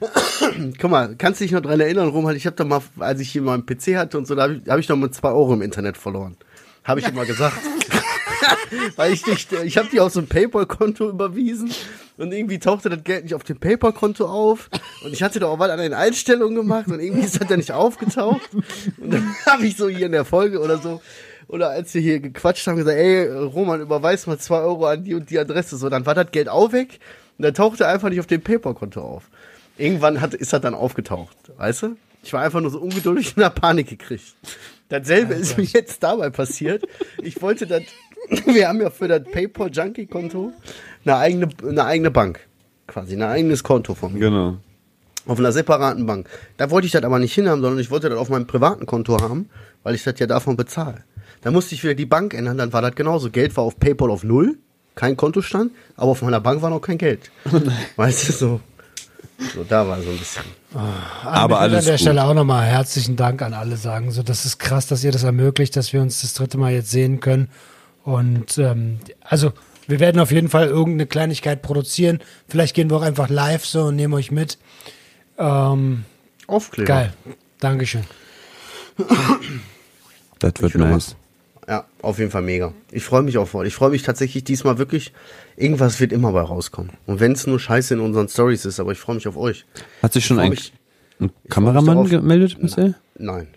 C: Guck mal, kannst du dich noch dran erinnern, Roman? Ich habe da mal, als ich hier mal einen PC hatte und so, da habe ich, hab ich noch mal zwei Euro im Internet verloren. Habe ich immer gesagt. Weil ich nicht, ich habe die auf so ein PayPal-Konto überwiesen und irgendwie tauchte das Geld nicht auf dem PayPal-Konto auf und ich hatte da auch was an den Einstellungen gemacht und irgendwie ist das dann nicht aufgetaucht und dann habe ich so hier in der Folge oder so oder als wir hier gequatscht haben, gesagt, ey, Roman, überweis mal zwei Euro an die und die Adresse. So, dann war das Geld auch weg und dann tauchte er einfach nicht auf dem PayPal-Konto auf. Irgendwann hat, ist das dann aufgetaucht, weißt du? Ich war einfach nur so ungeduldig und hab Panik gekriegt. Dasselbe ist mir jetzt dabei passiert. Ich wollte das, wir haben ja für das PayPal Junkie Konto eine eigene, eine eigene Bank. Quasi, ein eigenes Konto von mir.
D: Genau.
C: Auf einer separaten Bank. Da wollte ich das aber nicht hinhaben, sondern ich wollte das auf meinem privaten Konto haben, weil ich das ja davon bezahle. Da musste ich wieder die Bank ändern, dann war das genauso. Geld war auf PayPal auf Null, kein Kontostand, aber auf meiner Bank war noch kein Geld. Weißt du, so. So, da war so ein bisschen.
D: Aber
B: ich will
D: alles
B: an der
D: gut.
B: Stelle auch nochmal herzlichen Dank an alle sagen. So, das ist krass, dass ihr das ermöglicht, dass wir uns das dritte Mal jetzt sehen können. Und ähm, also wir werden auf jeden Fall irgendeine Kleinigkeit produzieren. Vielleicht gehen wir auch einfach live so und nehmen euch mit. Ähm,
C: Aufkleber.
B: geil. Dankeschön.
D: Das wird
C: noch
D: nice.
C: Ja, auf jeden Fall mega. Ich freue mich auch voll. Ich freue mich tatsächlich diesmal wirklich. Irgendwas wird immer bei rauskommen. Und wenn es nur Scheiße in unseren Stories ist, aber ich freue mich auf euch.
D: Hat sich schon
C: freu
D: ein,
C: mich-
D: ein Kameramann gemeldet bisher?
C: Nein.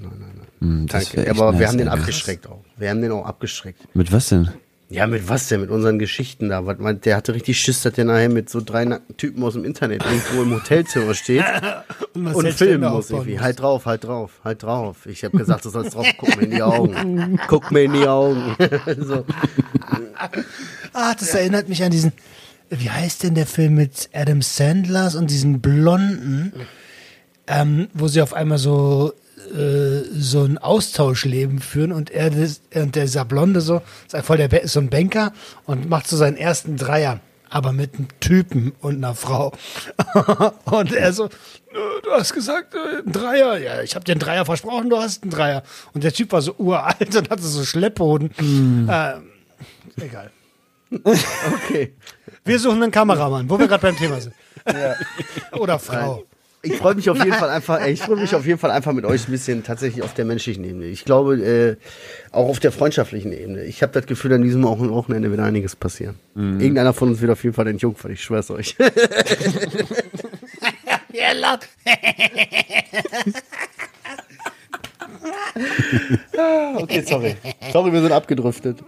C: Nein, nein, nein.
D: Hm, wär echt
C: Aber wir haben den abgeschreckt auch. Wir haben den auch abgeschreckt.
D: Mit was denn?
C: Ja, mit was denn? Mit unseren Geschichten da. Der hatte richtig Schiss, dass der nachher mit so drei nackten Typen aus dem Internet irgendwo im Hotelzimmer steht und
B: Marcel
C: filmen muss irgendwie. Halt drauf, halt drauf, halt drauf. Ich habe gesagt, du sollst drauf gucken, mir in die Augen. Guck mir in die Augen. so.
B: Ah, das erinnert mich an diesen, wie heißt denn der Film mit Adam Sandlers und diesen Blonden, ähm, wo sie auf einmal so äh, so ein Austauschleben führen und er und dieser Blonde so ist einfach voll der ist so ein Banker und macht so seinen ersten Dreier, aber mit einem Typen und einer Frau und er so, "Äh, du hast gesagt äh, ein Dreier, ja ich habe dir einen Dreier versprochen, du hast einen Dreier und der Typ war so uralt und hatte so Schlepphoden, ähm, egal.
C: Okay.
B: Wir suchen einen Kameramann, wo wir gerade beim Thema sind. Oder Frau.
C: Ich freue mich auf jeden Fall einfach, ey, ich freue mich auf jeden Fall einfach mit euch ein bisschen tatsächlich auf der menschlichen Ebene. Ich glaube, äh, auch auf der freundschaftlichen Ebene. Ich habe das Gefühl, an diesem Wochen- Wochenende wird einiges passieren. Irgendeiner von uns wird auf jeden Fall entjungfert, ich schwör's euch.
B: Ja, laut.
C: okay, sorry. Sorry, wir sind abgedriftet.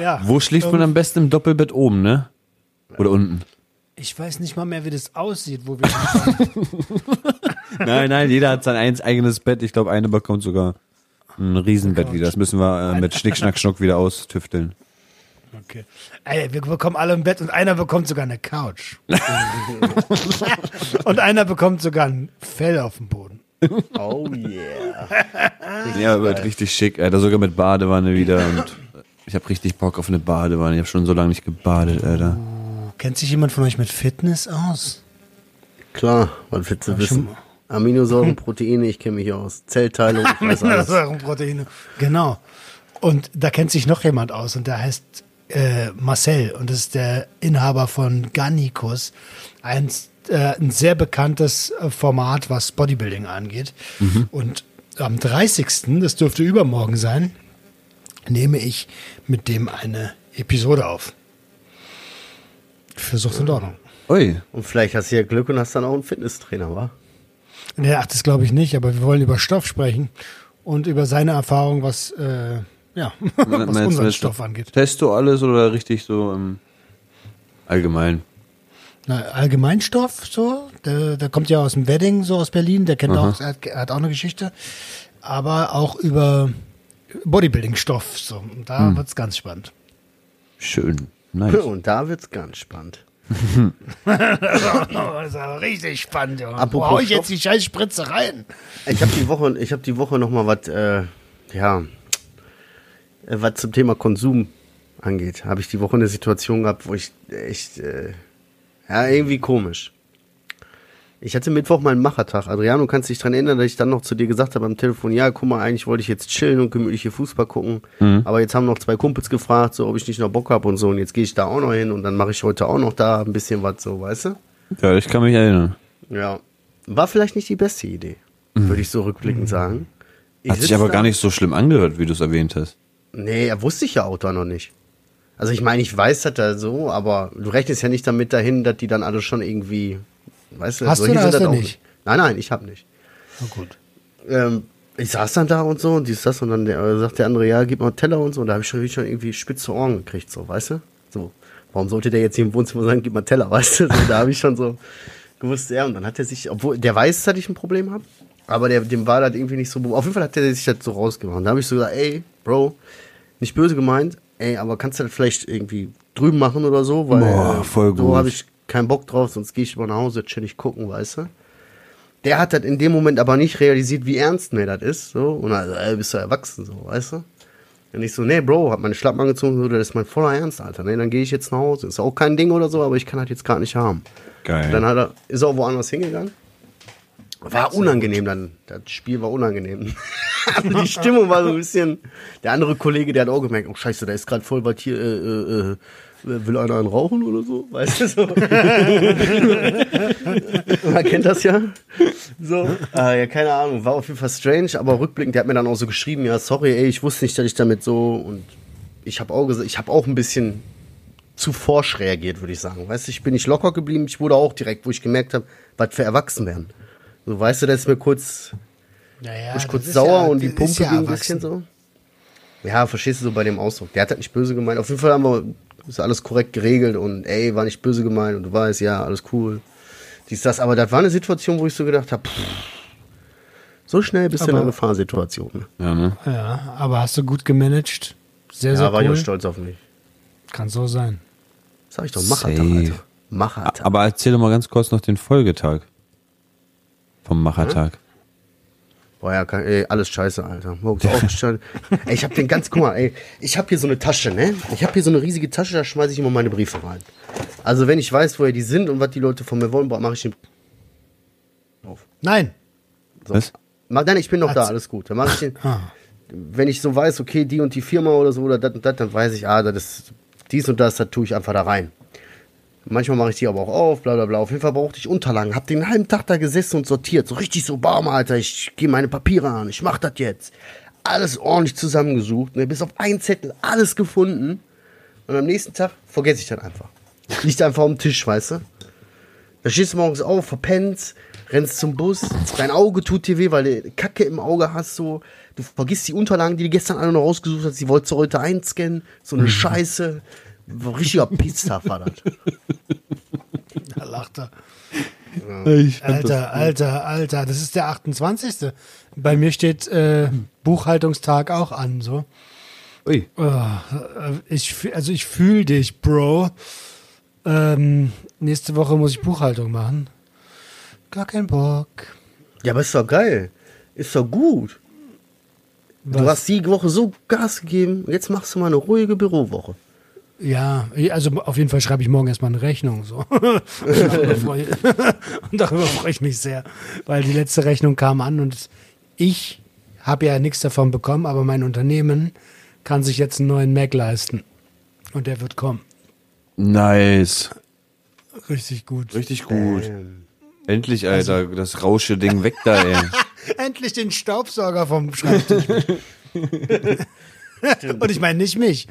B: Ja.
D: Wo schläft man am besten im Doppelbett oben, ne? Oder unten?
B: Ich weiß nicht mal mehr, wie das aussieht, wo wir sind.
D: Nein, nein, jeder hat sein eins eigenes Bett. Ich glaube, eine bekommt sogar ein Riesenbett wieder. Das müssen wir äh, mit Schnick, Schnack, Schnuck wieder austüfteln.
B: Okay. Ey, wir bekommen alle ein Bett und einer bekommt sogar eine Couch. und einer bekommt sogar ein Fell auf dem Boden.
C: Oh yeah.
D: Ja, wird richtig schick, Alter. Sogar mit Badewanne wieder. Und ich habe richtig Bock auf eine Badewanne. Ich habe schon so lange nicht gebadet, Alter.
B: Kennt sich jemand von euch mit Fitness aus?
C: Klar, was willst du wissen? Aminosäuren, Proteine, ich kenne mich aus. Zellteilung, ich weiß alles.
B: Aminosäurenproteine. Genau. Und da kennt sich noch jemand aus und der heißt äh, Marcel und das ist der Inhaber von Gannikus. Ein, äh, ein sehr bekanntes äh, Format, was Bodybuilding angeht. Und am 30., das dürfte übermorgen sein, nehme ich mit dem eine Episode auf. Für Sucht und Ordnung.
D: Ui.
C: Und vielleicht hast du ja Glück und hast dann auch einen Fitnesstrainer, wa?
B: Nee, ach, das glaube ich nicht, aber wir wollen über Stoff sprechen und über seine Erfahrung, was, äh, ja, was unseren Stoff angeht.
D: Test du alles oder richtig so im Allgemein?
B: Na, Allgemeinstoff, so, der, der kommt ja aus dem Wedding, so aus Berlin, der kennt
D: Aha.
B: auch, er hat, er hat auch eine Geschichte, aber auch über Bodybuilding-Stoff, so, und da
D: Hm.
B: wird's ganz spannend.
D: Schön. Nice.
C: Und da wird's ganz spannend.
B: Das ist aber richtig spannend. Wo hau ich jetzt die scheiß Spritze rein?
C: Ich habe die Woche, ich habe die Woche noch mal was, äh, ja, äh, was zum Thema Konsum angeht. Habe ich die Woche eine Situation gehabt, wo ich echt, äh, ja, irgendwie komisch. Ich hatte Mittwoch meinen Machertag. Adriano, kannst dich dran erinnern, dass ich dann noch zu dir gesagt habe am Telefon, ja, guck mal, eigentlich wollte ich jetzt chillen und gemütlich hier Fußball gucken. Aber jetzt haben noch zwei Kumpels gefragt, so, ob ich nicht noch Bock habe und so. Und jetzt gehe ich da auch noch hin und dann mache ich heute auch noch da ein bisschen was so, weißt du?
D: Ja, ich kann mich erinnern.
C: Ja. War vielleicht nicht die beste Idee, würde ich so rückblickend sagen. Ich
D: Hat sich aber
C: da-
D: gar nicht so schlimm angehört, wie du es erwähnt hast.
C: Nee, er wusste ich ja auch da noch nicht. Also ich meine, ich weiß das da so, aber du rechnest ja nicht damit dahin, dass die dann alle schon irgendwie, weißt du,
B: Hast du
C: solche
B: oder
C: sind das
B: du
C: auch
B: nicht?
C: Nein, nein, ich hab nicht.
B: Na gut.
C: Ähm, ich saß dann da und so und dies, das und dann der, äh, sagt der andere, ja, gib mal einen Teller und so. Und da habe ich schon, schon irgendwie spitze Ohren gekriegt, so, weißt du? So, warum sollte der jetzt hier im Wohnzimmer sagen, gib mal einen Teller, weißt du? So, da habe ich schon so gewusst, ja, und dann hat er sich, obwohl der weiß, dass ich ein Problem habe, aber der, dem war das irgendwie nicht so, auf jeden Fall hat der sich das so rausgemacht. Und Da habe ich so gesagt, ey, Bro, nicht böse gemeint, ey, aber kannst du das vielleicht irgendwie drüben machen oder so, weil
D: Boah, voll
C: so
D: gut.
C: habe ich keinen Bock drauf, sonst gehe ich mal nach Hause, chillig gucken, weißt du? Der hat das in dem Moment aber nicht realisiert, wie ernst mir das ist. So. Und also, ey, bist du erwachsen, so, weißt du? Und ich so, nee, Bro, hab meine Schlappen angezogen, so, das ist mein voller Ernst, Alter. Nee, dann gehe ich jetzt nach Hause. Ist auch kein Ding oder so, aber ich kann das jetzt gerade nicht haben.
D: Geil.
C: Dann hat er, ist er auch woanders hingegangen. War unangenehm dann. Das Spiel war unangenehm. Also die Stimmung war so ein bisschen. Der andere Kollege, der hat auch gemerkt, oh Scheiße, da ist gerade voll was hier, äh, äh, äh, will einer einen rauchen oder so? Weißt du so? Man kennt das ja. So. Äh, ja, keine Ahnung, war auf jeden Fall strange, aber rückblickend, der hat mir dann auch so geschrieben, ja, sorry, ey, ich wusste nicht, dass ich damit so und ich habe auch gesagt, ich habe auch ein bisschen zu forsch reagiert, würde ich sagen. Weißt du, ich bin nicht locker geblieben, ich wurde auch direkt, wo ich gemerkt habe, was für erwachsen werden. So, weißt du, da ist mir kurz,
B: Naja,
C: ich kurz sauer
B: ja-
C: und die Pumpe
B: ja
C: ging ein
B: erwachsen.
C: bisschen so. Ja, verstehst du so bei dem Ausdruck. Der hat das nicht böse gemeint. Auf jeden Fall haben wir ist alles korrekt geregelt und ey, war nicht böse gemeint und du weißt, ja, alles cool. Dies, das, aber das war eine Situation, wo ich so gedacht habe, so schnell bist du in
B: Aber-
C: einer Gefahrsituation.
D: Ja, ne?
B: Ja, aber hast du gut gemanagt. Sehr, sehr
C: Ja, war ich auch stolz auf mich.
B: Kann so sein.
C: Sag ich doch, Machertag,
D: Safe.
C: Alter. Machertag.
D: Aber erzähl doch mal ganz kurz noch den Folgetag. Vom Machertag.
C: Boah, ja, kann, ey, alles scheiße, Alter. Morgens aufgestanden. ey, ich hab den ganz, guck mal, ey, ich hab hier so eine Tasche, ne? Ich hab hier so eine riesige Tasche, da schmeiße ich immer meine Briefe rein. Also, wenn ich weiß, woher die sind und was die Leute von mir wollen, mache ich den auf.
B: Nein.
C: So.
D: Was?
C: Mach, nein, ich bin noch da,
B: Hat's-
C: alles gut. Dann mache ich den,
B: Ah.
C: wenn ich so weiß, okay, die und die Firma oder so oder das und das, dann weiß ich, ah, das ist dies und das, das tue ich einfach da rein. Manchmal mache ich die aber auch auf, bla bla bla. Auf jeden Fall brauchte ich Unterlagen. Hab den halben Tag da gesessen und sortiert. So richtig so, bam, Alter, ich gehe meine Papiere an, ich mach das jetzt. Alles ordentlich zusammengesucht, ne, bis auf einen Zettel, alles gefunden. Und am nächsten Tag vergesse ich dann einfach. Liegt einfach dem Tisch, weißt du? Da stehst du morgens auf, verpennst, rennst zum Bus, dein Auge tut dir weh, weil du Kacke im Auge hast, so. Du vergisst die Unterlagen, die du gestern alle noch rausgesucht hast, die wolltest du heute einscannen. So eine Scheiße. Richtiger Pizza war das.
B: Da lacht er. Alter, Alter, Alter, das ist der 28. Bei mir steht äh, Buchhaltungstag auch an, so.
D: Ui.
B: Äh, ich, fühl- also ich fühle dich, Bro. Ähm, nächste Woche muss ich Buchhaltung machen. Gar kein Bock.
C: Ja, aber ist doch geil. Ist doch gut. Du
B: Was?
C: hast die Woche so Gas gegeben. Jetzt machst du mal eine ruhige Bürowoche.
B: Ja, also auf jeden Fall schreibe ich morgen erstmal eine Rechnung. So. Und darüber freue ich, und darüber freue ich mich sehr, weil die letzte Rechnung kam an und ich habe ja nichts davon bekommen, aber mein Unternehmen kann sich jetzt einen neuen Mac leisten. Und der wird kommen.
D: Nice.
B: Richtig gut.
D: Richtig gut. Endlich, Alter, das rausche Ding weg da, ey.
B: Endlich den Staubsauger vom Schreibtisch. Und ich meine nicht mich.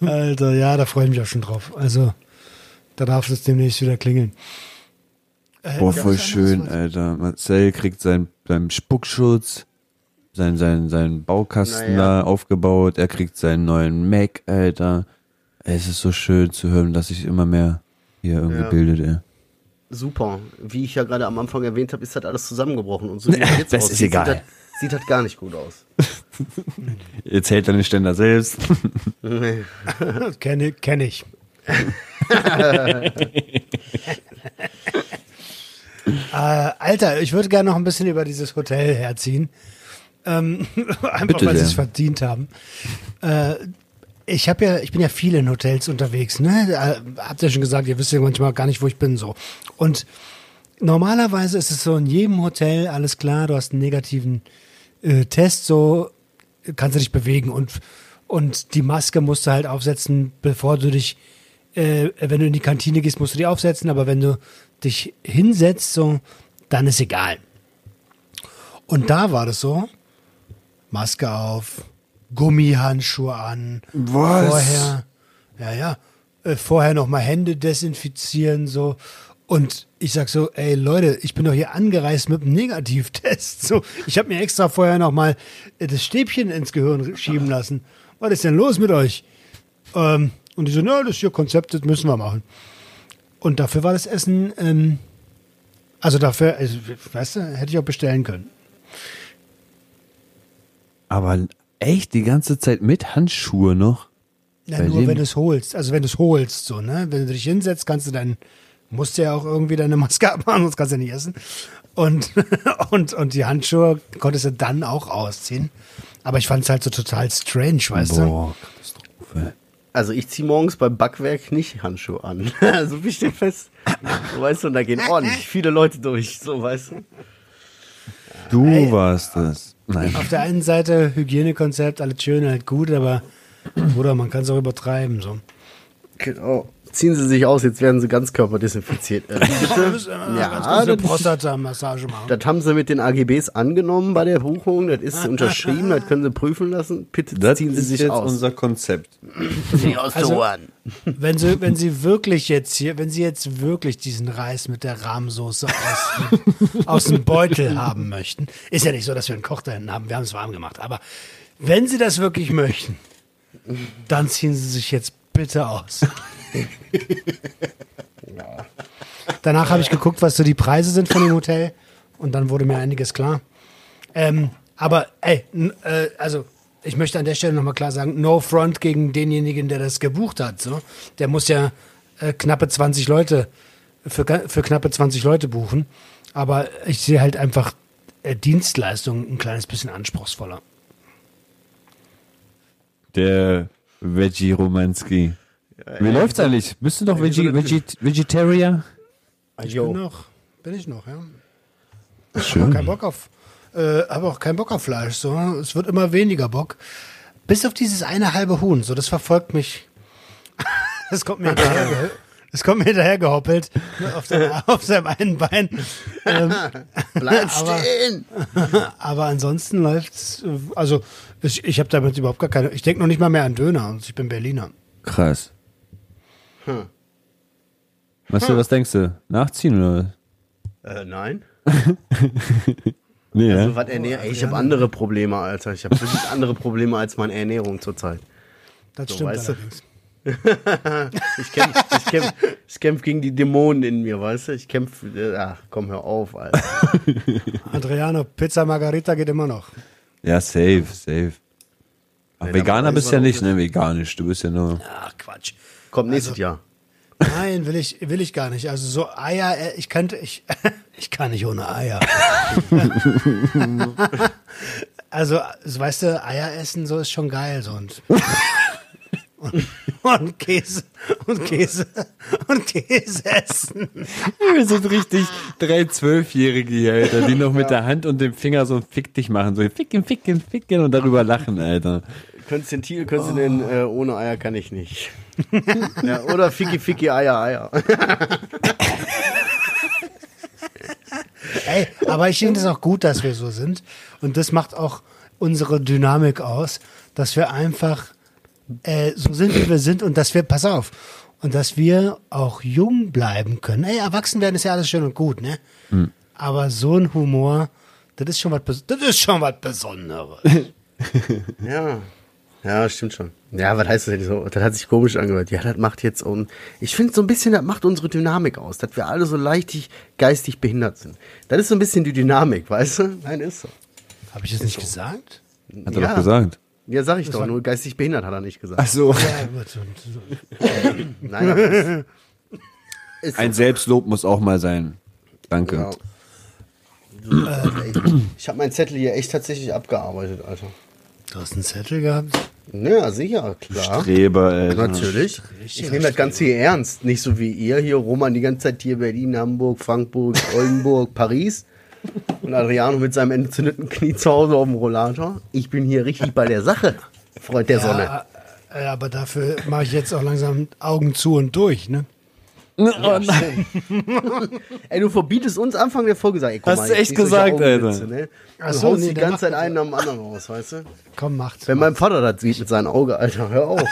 B: Alter, ja, da freue ich mich auch schon drauf. Also, da darf es demnächst wieder klingeln. Äh,
D: Boah, voll schön? Alter. Marcel kriegt seinen, seinen Spuckschutz, seinen, seinen, seinen Baukasten
C: Naja.
D: da aufgebaut. Er kriegt seinen neuen Mac, Alter. Es ist so schön zu hören, dass sich immer mehr hier irgendwie
C: Ja.
D: bildet, ey.
C: Super. Wie ich ja gerade am Anfang erwhnt habe, ist das alles zusammengebrochen. Und so wie das jetzt
D: Das
C: aussieht,
D: ist egal.
C: Sieht das, sieht das gar nicht gut aus.
D: Jetzt hält er den Ständer selbst.
B: Kenne kenn ich. äh, Alter, ich würde gerne noch ein bisschen über dieses Hotel herziehen. Ähm, einfach
D: Bitte
B: weil sie es verdient haben. Äh, ich habe ja, ich bin ja viel in Hotels unterwegs, ne? Äh, Habt ihr schon gesagt, ihr wisst ja manchmal gar nicht, wo ich bin so. Und normalerweise ist es so in jedem Hotel alles klar, du hast einen negativen äh, Test, so kannst du dich bewegen und und die Maske musst du halt aufsetzen, bevor du dich, äh, wenn du in die Kantine gehst, musst du die aufsetzen, aber wenn du dich hinsetzt, so, dann ist egal. Und da war das so, Maske auf, Gummihandschuhe an,
D: Was?
B: vorher, ja, ja, äh, vorher noch mal Hände desinfizieren, so. Und ich sag so, ey Leute, ich bin doch hier angereist mit einem Negativtest. So, ich habe mir extra vorher noch mal äh, das Stäbchen ins Gehirn schieben lassen. Was ist denn los mit euch? Ähm, und die so, na, das ist ihr Konzept, das müssen wir machen. Und dafür war das Essen, ähm, also dafür, also, weißt du, hätte ich auch bestellen können.
D: Aber echt die ganze Zeit mit Handschuhe noch?
B: Ja,
D: Bei
B: nur
D: dem-
B: wenn du es holst. Also wenn du es holst, so, ne? Wenn du dich hinsetzt, kannst du dann, musst du ja auch irgendwie deine Maske abmachen, sonst kannst du ja nicht essen. Und, und, und die Handschuhe konntest du dann auch ausziehen. Aber ich fand es halt so total strange, weißt du?
D: Boah, Katastrophe.
C: Also ich ziehe morgens beim Backwerk nicht Handschuhe an. so wie steht fest. So, weißt du, und da gehen ordentlich viele Leute durch. So, weißt du.
D: Du warst es. Nein.
B: Auf der einen Seite Hygienekonzept, alles schön, halt gut, aber Bruder, man kann es auch übertreiben. So.
C: Genau. Ziehen Sie sich aus, jetzt werden Sie ganz körperdesinfiziert. Äh, bitte?
B: Ja, eine
C: das-
B: Prostata-Massage machen.
C: Das haben sie mit den AGBs angenommen bei der Buchung. Das ist unterschrieben, das können sie prüfen lassen. Bitte
D: Das
C: ziehen Sie
D: ist
C: sich
D: jetzt
C: aus.
D: unser Konzept.
C: Sie aus
B: Also-. Wenn sie, wenn sie wirklich jetzt hier, wenn sie jetzt wirklich diesen Reis mit der Rahmsoße aus, dem- aus dem Beutel haben möchten, ist ja nicht so, dass wir einen Koch da hinten haben, wir haben es warm gemacht, aber wenn sie das wirklich möchten, dann ziehen sie sich jetzt bitte aus. Danach habe ich geguckt, was so die Preise sind von dem Hotel und dann wurde mir einiges klar. Ähm, aber ey, äh, also ich möchte an der Stelle nochmal klar sagen, no front gegen denjenigen, der das gebucht hat. So. Der muss ja äh, knappe 20 Leute, für, für knappe 20 Leute buchen. Aber ich sehe halt einfach äh, Dienstleistungen ein kleines bisschen anspruchsvoller.
D: Der Veggie Romanski. Wie läuft's eigentlich? Bist du doch Veggie, Veggie, Vegetarier?
B: Bin
C: Jo.
B: noch, bin ich noch, ja.
D: Schön.
B: Kein Bock auf, äh, habe auch keinen Bock auf Fleisch. So, es wird immer weniger Bock. Bis auf dieses eine halbe Huhn. So, das verfolgt mich. Das kommt mir Das kommt mir hinterher gehoppelt ne, auf, seinem- auf seinem einen Bein. Ähm,
C: Bleib
B: Aber-
C: stehen!
B: aber ansonsten läuft's. Also ich, ich habe damit überhaupt gar keine. Ich denke noch nicht mal mehr an Döner. Und ich bin Berliner.
D: Krass. Was, du, was denkst du? Nachziehen oder? was?
C: Äh, nein.
D: Nee,
C: Also,
D: ja?
C: was Ernähr Ey, ich habe andere Probleme, Alter. Ich habe wirklich andere Probleme als meine Ernährung zurzeit.
B: Das
C: So,
B: stimmt
C: weißt du. Ich kämpfe ich kämpf, ich kämpf gegen die Dämonen in mir, weißt du? Ich kämpfe. Äh, ach, komm, hör auf, Alter.
B: Adriano, Pizza Margarita geht immer noch.
D: Ja, safe, safe. Aber
C: Nee,
D: Veganer bist ja nicht, ne? Veganisch. Du bist ja nur.
B: Ach, Quatsch.
C: Kommt nächstes Jahr.
B: Nein, will ich, will ich gar nicht. Also so Eier, äh, ich könnte, ich, ich kann nicht ohne Eier. also, so, weißt du, Eier essen, so ist schon geil, so und, und, und Käse, und Käse, und Käse essen.
D: Wir sind richtig drei Zwölfjährige hier, Alter, die noch mit der Hand und dem Finger so ein Fick dich machen. So ficken, ficken, ficken und darüber lachen, Alter.
C: Könntest den Titel, könntest du den äh, ohne Eier kann ich nicht. ja, oder Ficky Ficky Eier Eier.
B: Ey, aber ich finde es auch gut, dass wir so sind. Und das macht auch unsere Dynamik aus, dass wir einfach äh, so sind, wie wir sind und dass wir, pass auf, und dass wir auch jung bleiben können. Ey, erwachsen werden ist ja alles schön und gut, ne? Aber so ein Humor, das ist schon was, das ist schon was Besonderes.
C: Ja. Ja, stimmt schon. Ja, was heißt das denn so? Das hat sich komisch angehört. Ja, das macht jetzt um. Ich finde so ein bisschen, das macht unsere Dynamik aus, dass wir alle so leichtig geistig behindert sind. Das ist so ein bisschen die Dynamik, weißt du? Nein, ist so.
B: Habe ich das nicht gesagt?
D: Hat er
C: Ja.
D: doch gesagt.
C: Ja, sag ich doch.
B: war-
C: Nur geistig behindert hat er nicht gesagt.
D: Ach so.
C: Nein, aber ist
D: Ein Selbstlob muss auch mal sein. Danke.
C: Ja. Ich habe meinen Zettel hier echt tatsächlich abgearbeitet, Alter.
B: Du hast einen Zettel gehabt?
C: Ja, sicher, klar.
D: Streber, Alter.
C: Natürlich. Ich nehme das Ganze hier ernst. Nicht so wie ihr hier, Roman die ganze Zeit hier Berlin, Hamburg, Frankfurt, Oldenburg, Paris. Und Adriano mit seinem entzündeten Knie zu Hause auf dem Rollator. Ich bin hier richtig bei der Sache, Freund der Sonne.
B: Ja, äh, aber dafür mache ich jetzt auch langsam Augen zu und durch, ne?
D: Oh nein.
C: Ey, du verbietest uns Anfang der Folge, sag ich,
D: Hast
C: mal,
D: du echt gesagt, Alter.
C: Ne? Du
B: Ach so,
C: haust
B: nee,
C: die ganze Zeit einen nach dem anderen raus, weißt du?
B: Komm, macht's.
C: Wenn mein Vater das sieht mit seinem Auge, Alter, hör auf.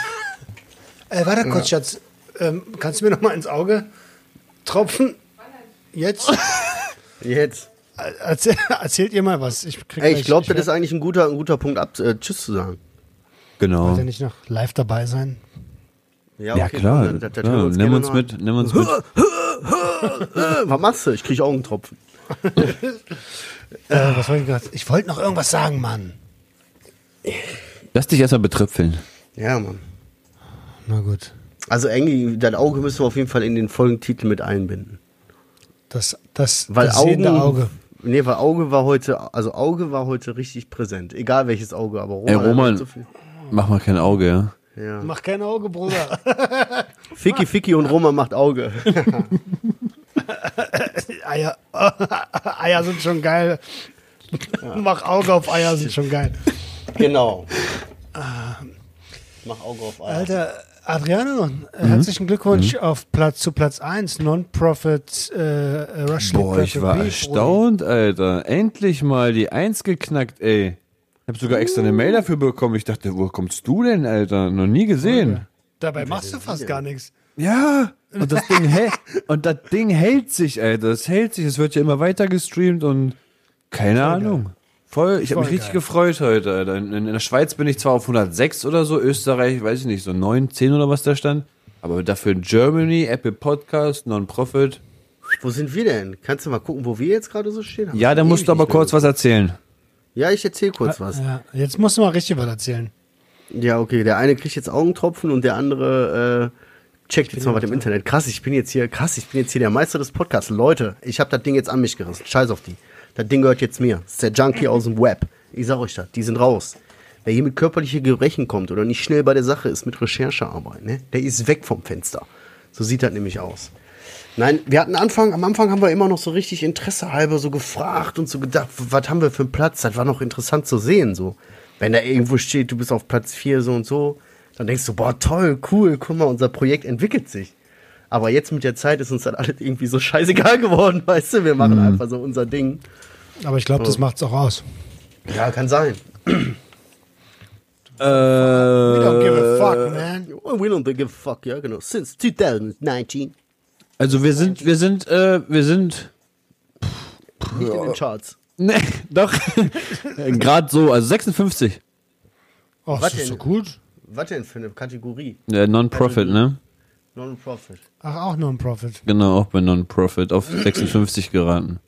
B: Äh, warte kurz, Schatz. Ähm, kannst du mir noch mal ins Auge tropfen? Jetzt?
C: Jetzt.
B: Äh, Erzähl, erzählt ihr mal was. Ich,
C: Ey, ich glaube, das
B: werd-
C: ist eigentlich ein guter, ein guter Punkt, ab, äh, Tschüss zu sagen.
D: Genau.
B: Wollt ihr nicht noch live dabei sein?
D: Ja,
C: okay,
D: klar.
C: dann- dann- dann
D: klar.
C: hören wir uns
D: Nimm uns
C: noch
D: mit, nimm uns mit.
C: Was machst du? Ich krieg Augentropfen.
B: Äh, was wollte ich gerade? Ich wollte noch irgendwas sagen, Mann.
D: Lass dich erstmal betröpfeln.
C: Ja, Mann.
B: Na gut.
C: Also, Engi, dein Auge müssen wir auf jeden Fall in den Folgentitel mit einbinden.
B: Das, das,
C: Weil
B: das
C: Augen.
B: sehende Auge.
C: Nee, weil Auge war heute, also Auge war heute richtig präsent. Egal welches Auge, aber Roman.
D: Ey, Roman,
C: so viel-
D: mach mal kein Auge, ja?
C: Ja.
B: Mach kein Auge, Bruder.
C: Ficky Ficky und Roman macht Auge.
B: Eier, Eier sind schon geil. Mach Auge auf Eier sind schon geil.
C: genau. Mach Auge auf Eier.
B: Alter, Adriano,
D: Mhm.
B: äh, herzlichen Glückwunsch auf Platz zu Platz 1, Non-Profit äh, Russian
D: Boah, ich war erstaunt, Alter. Endlich mal die Eins geknackt, ey. Ich hab sogar extra eine Mail dafür bekommen. Ich dachte, wo kommst du denn, Alter? Noch nie gesehen.
B: Dabei machst du fast gar nichts.
D: Ja, und das Ding hält, und das Ding hält sich, Alter. Es hält sich, es wird ja immer weiter gestreamt und keine Ahnung. Voll, ich habe mich
B: Voll
D: richtig
B: geil.
D: gefreut heute, Alter. In, in der Schweiz bin ich zwar auf 106 oder so, Österreich, weiß ich nicht, so 9, 10 oder was da stand. Aber dafür in Germany, Apple Podcast, Non-Profit.
C: Wo sind wir denn? Kannst du mal gucken, wo wir jetzt gerade so stehen? Hab
D: Ja, da musst du aber kurz was erzählen.
C: Ja, ich erzähl kurz was.
B: Ja, jetzt musst du mal richtig was erzählen.
C: Ja, okay. Der eine kriegt jetzt Augentropfen und der andere äh, checkt jetzt mal was im Internet. Krass, ich bin jetzt hier, krass, ich bin jetzt hier der Meister des Podcasts. Leute, ich habe das Ding jetzt an mich gerissen. Scheiß auf die. Das Ding gehört jetzt mir. Das ist der Junkie aus dem Web. Ich sag euch das, die sind raus. Wer hier mit körperlichen Gebrechen kommt oder nicht schnell bei der Sache ist mit Recherchearbeit, ne, der ist weg vom Fenster. So sieht das nämlich aus. Nein, wir hatten Anfang, am Anfang haben wir immer noch so richtig Interesse halber so gefragt und so gedacht, was haben wir für einen Platz? Das war noch interessant zu sehen, so. Wenn da irgendwo steht, du bist auf Platz 4 so und so, dann denkst du, boah, toll, cool, guck mal, unser Projekt entwickelt sich. Aber jetzt mit der Zeit ist uns das alles irgendwie so scheißegal geworden, weißt du? Wir machen einfach so unser Ding.
B: Aber ich glaube, das
C: Oh.
B: macht's auch aus.
C: Ja, kann sein.
D: Äh,
B: We don't give a fuck, man.
C: We don't give a fuck, ja, genau. Since 2019.
D: also wir sind, wir sind, äh, wir sind,
C: Nicht in den Charts.
D: ne, doch, gerade so, also 56.
B: Oh,
C: Was
B: das ist so
C: denn?
B: gut.
C: Was denn für eine Kategorie?
D: Ja, Non-Profit, ne?
C: Non-Profit.
B: Ach, auch nur ein Profit.
D: Genau, auch bei Non-Profit auf 56 geraten.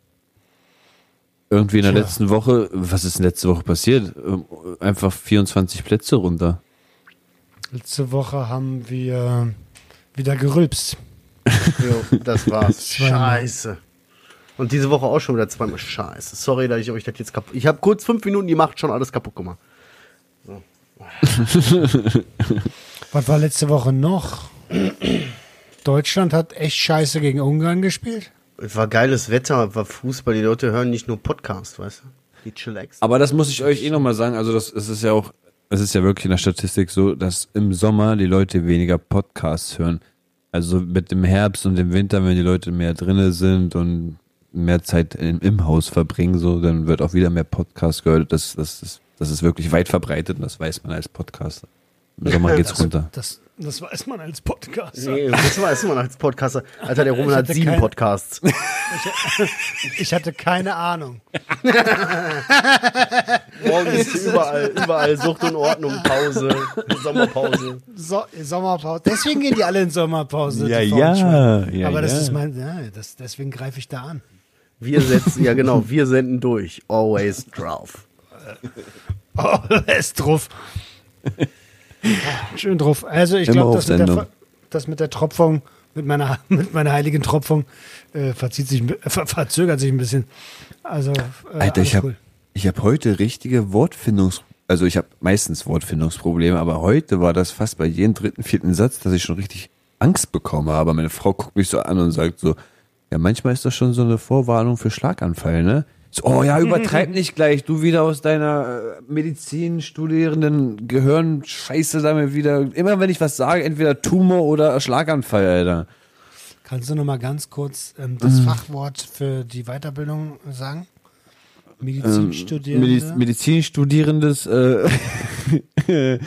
D: Irgendwie in der
B: Tja.
D: letzten Woche, was ist denn letzte Woche passiert? Ähm, Einfach 24 Plätze runter.
B: Letzte Woche haben wir wieder gerülpst.
C: Jo, das war's. Scheiße. Und diese Woche auch schon wieder zweimal. Scheiße. Sorry, dass ich euch das jetzt kaputt. Ich habe kurz fünf Minuten die Macht schon alles kaputt gemacht.
B: Was war letzte Woche noch? Deutschland hat echt scheiße gegen Ungarn gespielt.
C: Es war geiles Wetter, war Fußball. Die Leute hören nicht nur Podcast, weißt du? Die Chillax.
D: Aber das muss ich euch eh nochmal sagen. Also, das, es ist ja auch, es ist ja wirklich in der Statistik so, dass im Sommer die Leute weniger Podcasts hören. Also mit dem Herbst und dem Winter, wenn die Leute mehr drinne sind und mehr Zeit im, im Haus verbringen, so, dann wird auch wieder mehr Podcast gehört. Das, das, das, das ist wirklich weit verbreitet und das weiß man als Podcaster. Im Sommer geht's runter.
B: Das, das weiß man als Podcaster.
C: Nee, das war erstmal als Podcaster. Alter, der Roman
B: Ich
C: hat sieben
B: kein-
C: Podcasts.
B: Ich hatte keine Ahnung.
C: Morgen ist überall, überall Sucht und Ordnung, Pause, Sommerpause.
B: So, Sommerpause. Deswegen gehen die alle in Sommerpause.
D: Ja, ja, ja,
B: Aber das
D: ja.
B: ist mein, ja, das, deswegen greife ich da an.
C: Wir setzen, ja genau, wir senden durch. Always drauf.
B: Oh, ist Schön drauf. Also ich glaube, das, das mit der Tropfung, mit meiner, mit meiner heiligen Tropfung, äh, verzieht sich, ver verzögert sich ein bisschen. Also, äh,
D: Alter, ich habe
B: cool.
D: ich hab heute richtige Wortfindungs... Also ich habe meistens Wortfindungsprobleme, aber heute war das fast bei jedem dritten, vierten Satz, dass ich schon richtig Angst bekomme. Aber meine Frau guckt mich so an und sagt so, ja, manchmal ist das schon so eine Vorwarnung für Schlaganfall, ne? So, oh ja, übertreib nicht gleich, du wieder aus deiner äh, Medizinstudierenden Gehirnscheiße damit wieder. Immer wenn ich was sage, entweder Tumor oder Schlaganfall, Alter.
B: Kannst du noch mal ganz kurz ähm, das
D: Mhm.
B: Fachwort für die Weiterbildung sagen?
D: Ähm,
B: Medizinstudierende.
D: Mediz Medizinstudierendes äh,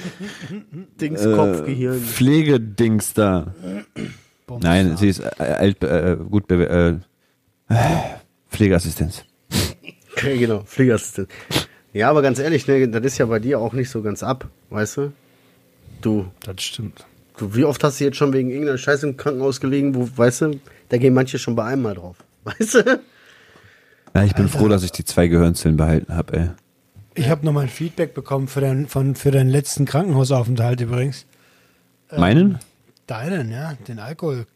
C: Dings,
D: Äh,
C: Gehirn.
D: Pflegedings da. Nein, sie ist äh, alt, äh, gut, äh, Pflegeassistenz.
C: Genau, Pflegeassistent. Ja, aber ganz ehrlich, ne, das ist ja bei dir auch nicht so ganz ab, weißt du? Du,
B: Das stimmt.
C: du wie oft hast du jetzt schon wegen irgendeiner Scheiße im Krankenhaus gelegen, wo, weißt du, da gehen manche schon bei einem Mal drauf. Weißt du?
D: Ja, ich bin froh, dass ich die zwei Gehirnzellen behalten habe, ey.
B: Ich habe nochmal ein Feedback bekommen für, dein, von, für deinen letzten Krankenhausaufenthalt übrigens.
D: Meinen?
B: Deinen, ja, den Alkoholaufenthalt.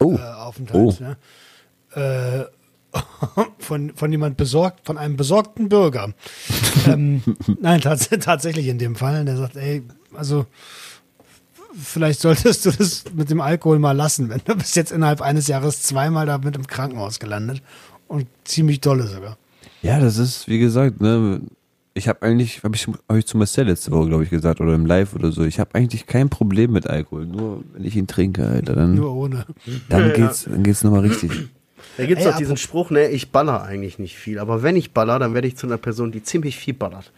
D: Oh.
B: Äh, Aufenthalt, ja. äh, von, von jemand besorgt, von einem besorgten Bürger. ähm, nein, tats tatsächlich in dem Fall. Der sagt, ey, also vielleicht solltest du das mit dem Alkohol mal lassen, wenn du bist jetzt innerhalb eines Jahres zweimal da mit im Krankenhaus gelandet und ziemlich dolle sogar.
D: Ja, das ist, wie gesagt, ne, ich habe eigentlich, habe ich euch zu Marcel letzte Woche, glaube ich, gesagt, oder im Live oder so, ich habe eigentlich kein Problem mit Alkohol, nur wenn ich ihn trinke, Alter, dann,
B: Nur ohne.
D: dann geht's, dann geht's nochmal richtig.
C: Da gibt's
B: Ey,
C: doch diesen Spruch, ne, ich baller eigentlich nicht viel, aber wenn ich baller, dann werde ich zu einer Person, die ziemlich viel ballert.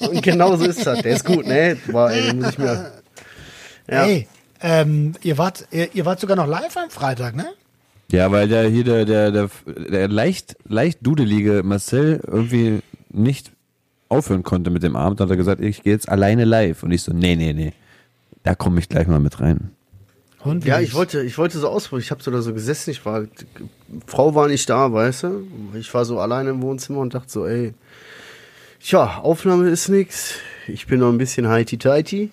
C: So. Und genau so ist das. Der ist gut, ne? Boah, ey, den muss ich mir. Ja.
B: Ey, ähm, ihr, wart, ihr, ihr wart sogar noch live am Freitag, ne?
D: Ja, weil der hier, der, der, der, der leicht, leicht dudelige Marcel irgendwie nicht aufhören konnte mit dem Abend, hat er gesagt, ich gehe jetzt alleine live. Und ich so, nee, nee, nee. Da komme ich gleich mal mit rein.
B: Und wie
C: Ja, ich wollte, ich wollte so ausprobieren. Ich habe so da so gesessen, ich war, Frau war nicht da, weißt du? Ich war so alleine im Wohnzimmer und dachte so, ey, tja, Aufnahme ist nix. Ich bin noch ein bisschen heiti-teiti.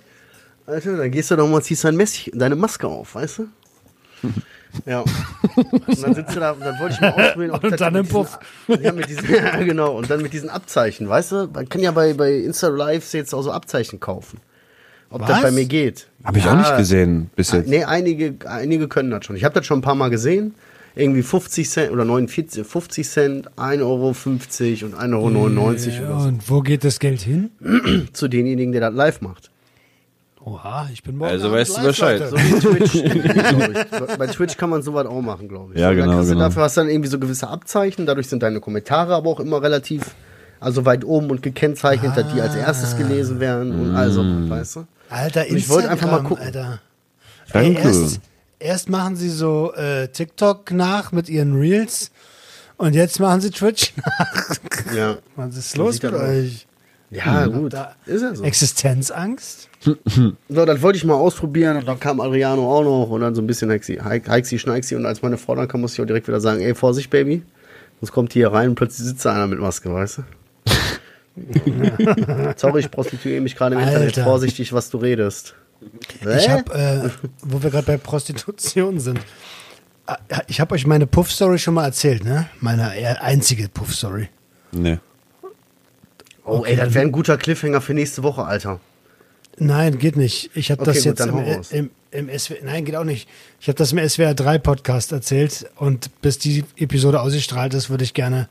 C: Alter, dann gehst du doch mal, ziehst dein Messi, deine Maske auf, weißt du? Ja. Und dann sitzt du da und dann wollte ich mal ausprobieren, ob
B: Und dann
C: mit
B: im Puff.
C: Diesen, ja, mit diesen, ja, genau. Und dann mit diesen Abzeichen, weißt du? Man kann ja bei, bei Insta Lives jetzt auch so Abzeichen kaufen. Ob
B: Was?
C: das bei mir geht.
D: Habe ich
C: Ja.
D: auch nicht gesehen bis jetzt.
C: Nee, einige, einige können das schon. Ich habe das schon ein paar Mal gesehen. Irgendwie 50 Cent oder 49, 50 Cent, 1,50 Euro und 1,99 Euro
B: Ja,
C: oder so.
B: und wo geht das Geld hin?
C: Zu denjenigen, der das live macht.
B: Oha, ich bin morgen
D: Also
B: Abend
D: weißt du Bescheid.
C: So wie Twitch. Bei Twitch kann man sowas auch machen, glaube ich.
D: Ja, genau, genau.
C: Dafür hast du dann irgendwie so gewisse Abzeichen. Dadurch sind deine Kommentare aber auch immer relativ, also weit oben und gekennzeichnet, dass die als erstes gelesen werden und also, weißt du?
B: Alter,
C: Und ich wollte einfach mal gucken.
B: Alter.
D: Danke.
B: Ey, erst, erst machen sie so äh, TikTok nach mit ihren Reels und jetzt machen sie Twitch nach.
C: Ja.
B: Was ist los
C: aus.
B: euch?
C: Ja,
B: Habt
C: gut. Ist ja so.
B: Existenzangst?
C: So, das wollte ich mal ausprobieren und dann kam Adriano auch noch und dann so ein bisschen Hexi, Hexi, Schneixi und als meine Frau dann kam, musste ich auch direkt wieder sagen, ey, Vorsicht, Baby, sonst kommt hier rein und plötzlich sitzt da einer mit Maske, weißt du? Sorry, ich prostituiere mich gerade im Internet,
B: Alter.
C: vorsichtig, was du redest.
B: Ich habe, äh, wo wir gerade bei Prostitution sind, äh, ich habe euch meine Puff-Story schon mal erzählt, ne? Meine eher einzige Puff-Story.
D: Nee.
C: oh, ey, das wäre ein guter Cliffhanger für nächste Woche, Alter.
B: Nein, geht nicht. Ich habe
C: Okay,
B: das
C: gut,
B: jetzt im, im, im SW, nein, geht auch nicht. Ich habe das im SWR 3 Podcast erzählt und bis die Episode ausgestrahlt ist, würde ich gerne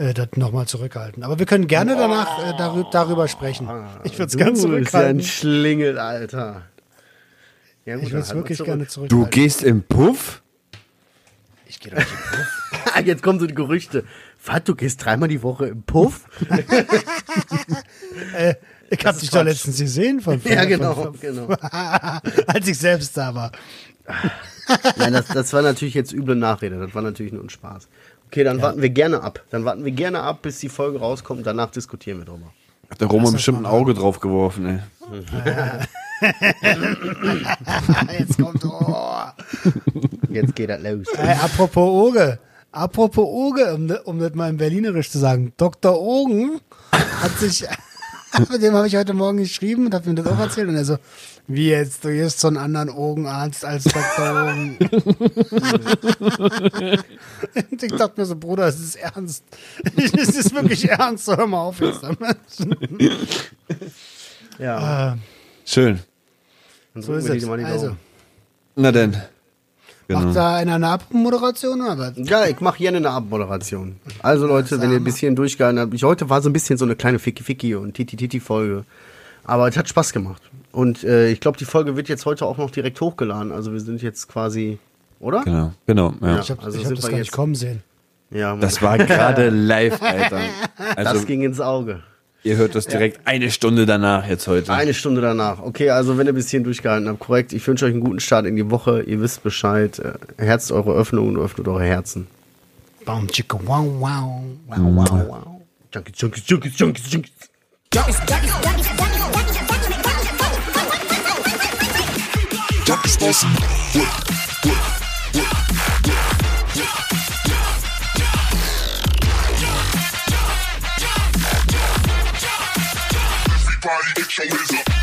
B: äh, das nochmal zurückhalten. Aber wir können gerne danach äh, darüber, darüber sprechen. Ich würde es gerne
C: Du bist ja ein
B: zurückhalten.
C: Schlingel, Alter. Ja, gut,
B: Ich würde es wirklich
C: zurück.
B: gerne
D: Du
B: zurückhalten.
D: gehst im Puff?
B: Ich gehe doch nicht im Puff.
C: Jetzt kommen so die Gerüchte. Was, du gehst dreimal die Woche im Puff?
B: Ich habe dich doch letztens gesehen von, von
C: ja, genau,
B: von,
C: genau.
B: als ich selbst da war.
C: Nein, das, das war natürlich jetzt üble Nachrede. Das war natürlich nur ein Spaß. Okay, dann warten wir gerne ab. Dann warten wir gerne ab, bis die Folge rauskommt. Danach diskutieren wir drüber.
D: Hat der Roman bestimmt ein Auge drauf geworfen, ey.
B: Jetzt kommt oh.
C: Jetzt geht das los.
B: Ey, apropos Oge. Apropos Oge, um, um das mal in Berlinerisch zu sagen. Dr. Ogen hat sich, mit dem habe ich heute Morgen geschrieben und habe ihm das auch erzählt. Und er so, wie jetzt, du gehst zu einem anderen Ogenarzt als Dr. Ogen. und ich dachte mir so, Bruder, es ist ernst. Es ist wirklich ernst, so hör mal auf jetzt damit.
C: Ja,
B: Äh,
D: Schön.
C: dann
B: so ist es.
C: die mal die
B: Also.
D: Na denn.
B: Macht
D: Genau.
B: da einer eine Abmoderation oder was?
C: Ja, ich mache gerne eine Abmoderation. Also Leute, wenn ihr ein bisschen durchgehalten habt, ich, heute war so ein bisschen so eine kleine Ficky-Ficky und Titi-Titi-Folge. Aber es hat Spaß gemacht. Und äh, ich glaube, die Folge wird jetzt heute auch noch direkt hochgeladen. Also wir sind jetzt quasi, oder?
D: Genau, genau. Ja.
B: Ich habe
C: Also
B: ich hab
C: sind
B: das gar
C: jetzt-
B: nicht kommen sehen.
C: Ja, Mann.
D: Das war gerade live, Alter.
C: das
D: Also,
C: ging ins Auge.
D: Ihr hört das direkt eine Stunde danach jetzt heute.
C: Eine Stunde danach. Okay, also wenn ihr bis hierhin durchgehalten habt, korrekt. Ich wünsche euch einen guten Start in die Woche. Ihr wisst Bescheid. Äh, Herzt eure Öffnung und öffnet eure Herzen.
B: Baum, chicka, wow, wow.
C: Wow, wow, wow. Junkies, Junkies, Junkies, Junkies, Junkies.
A: Junkies bustin'. Everybody get your hands up.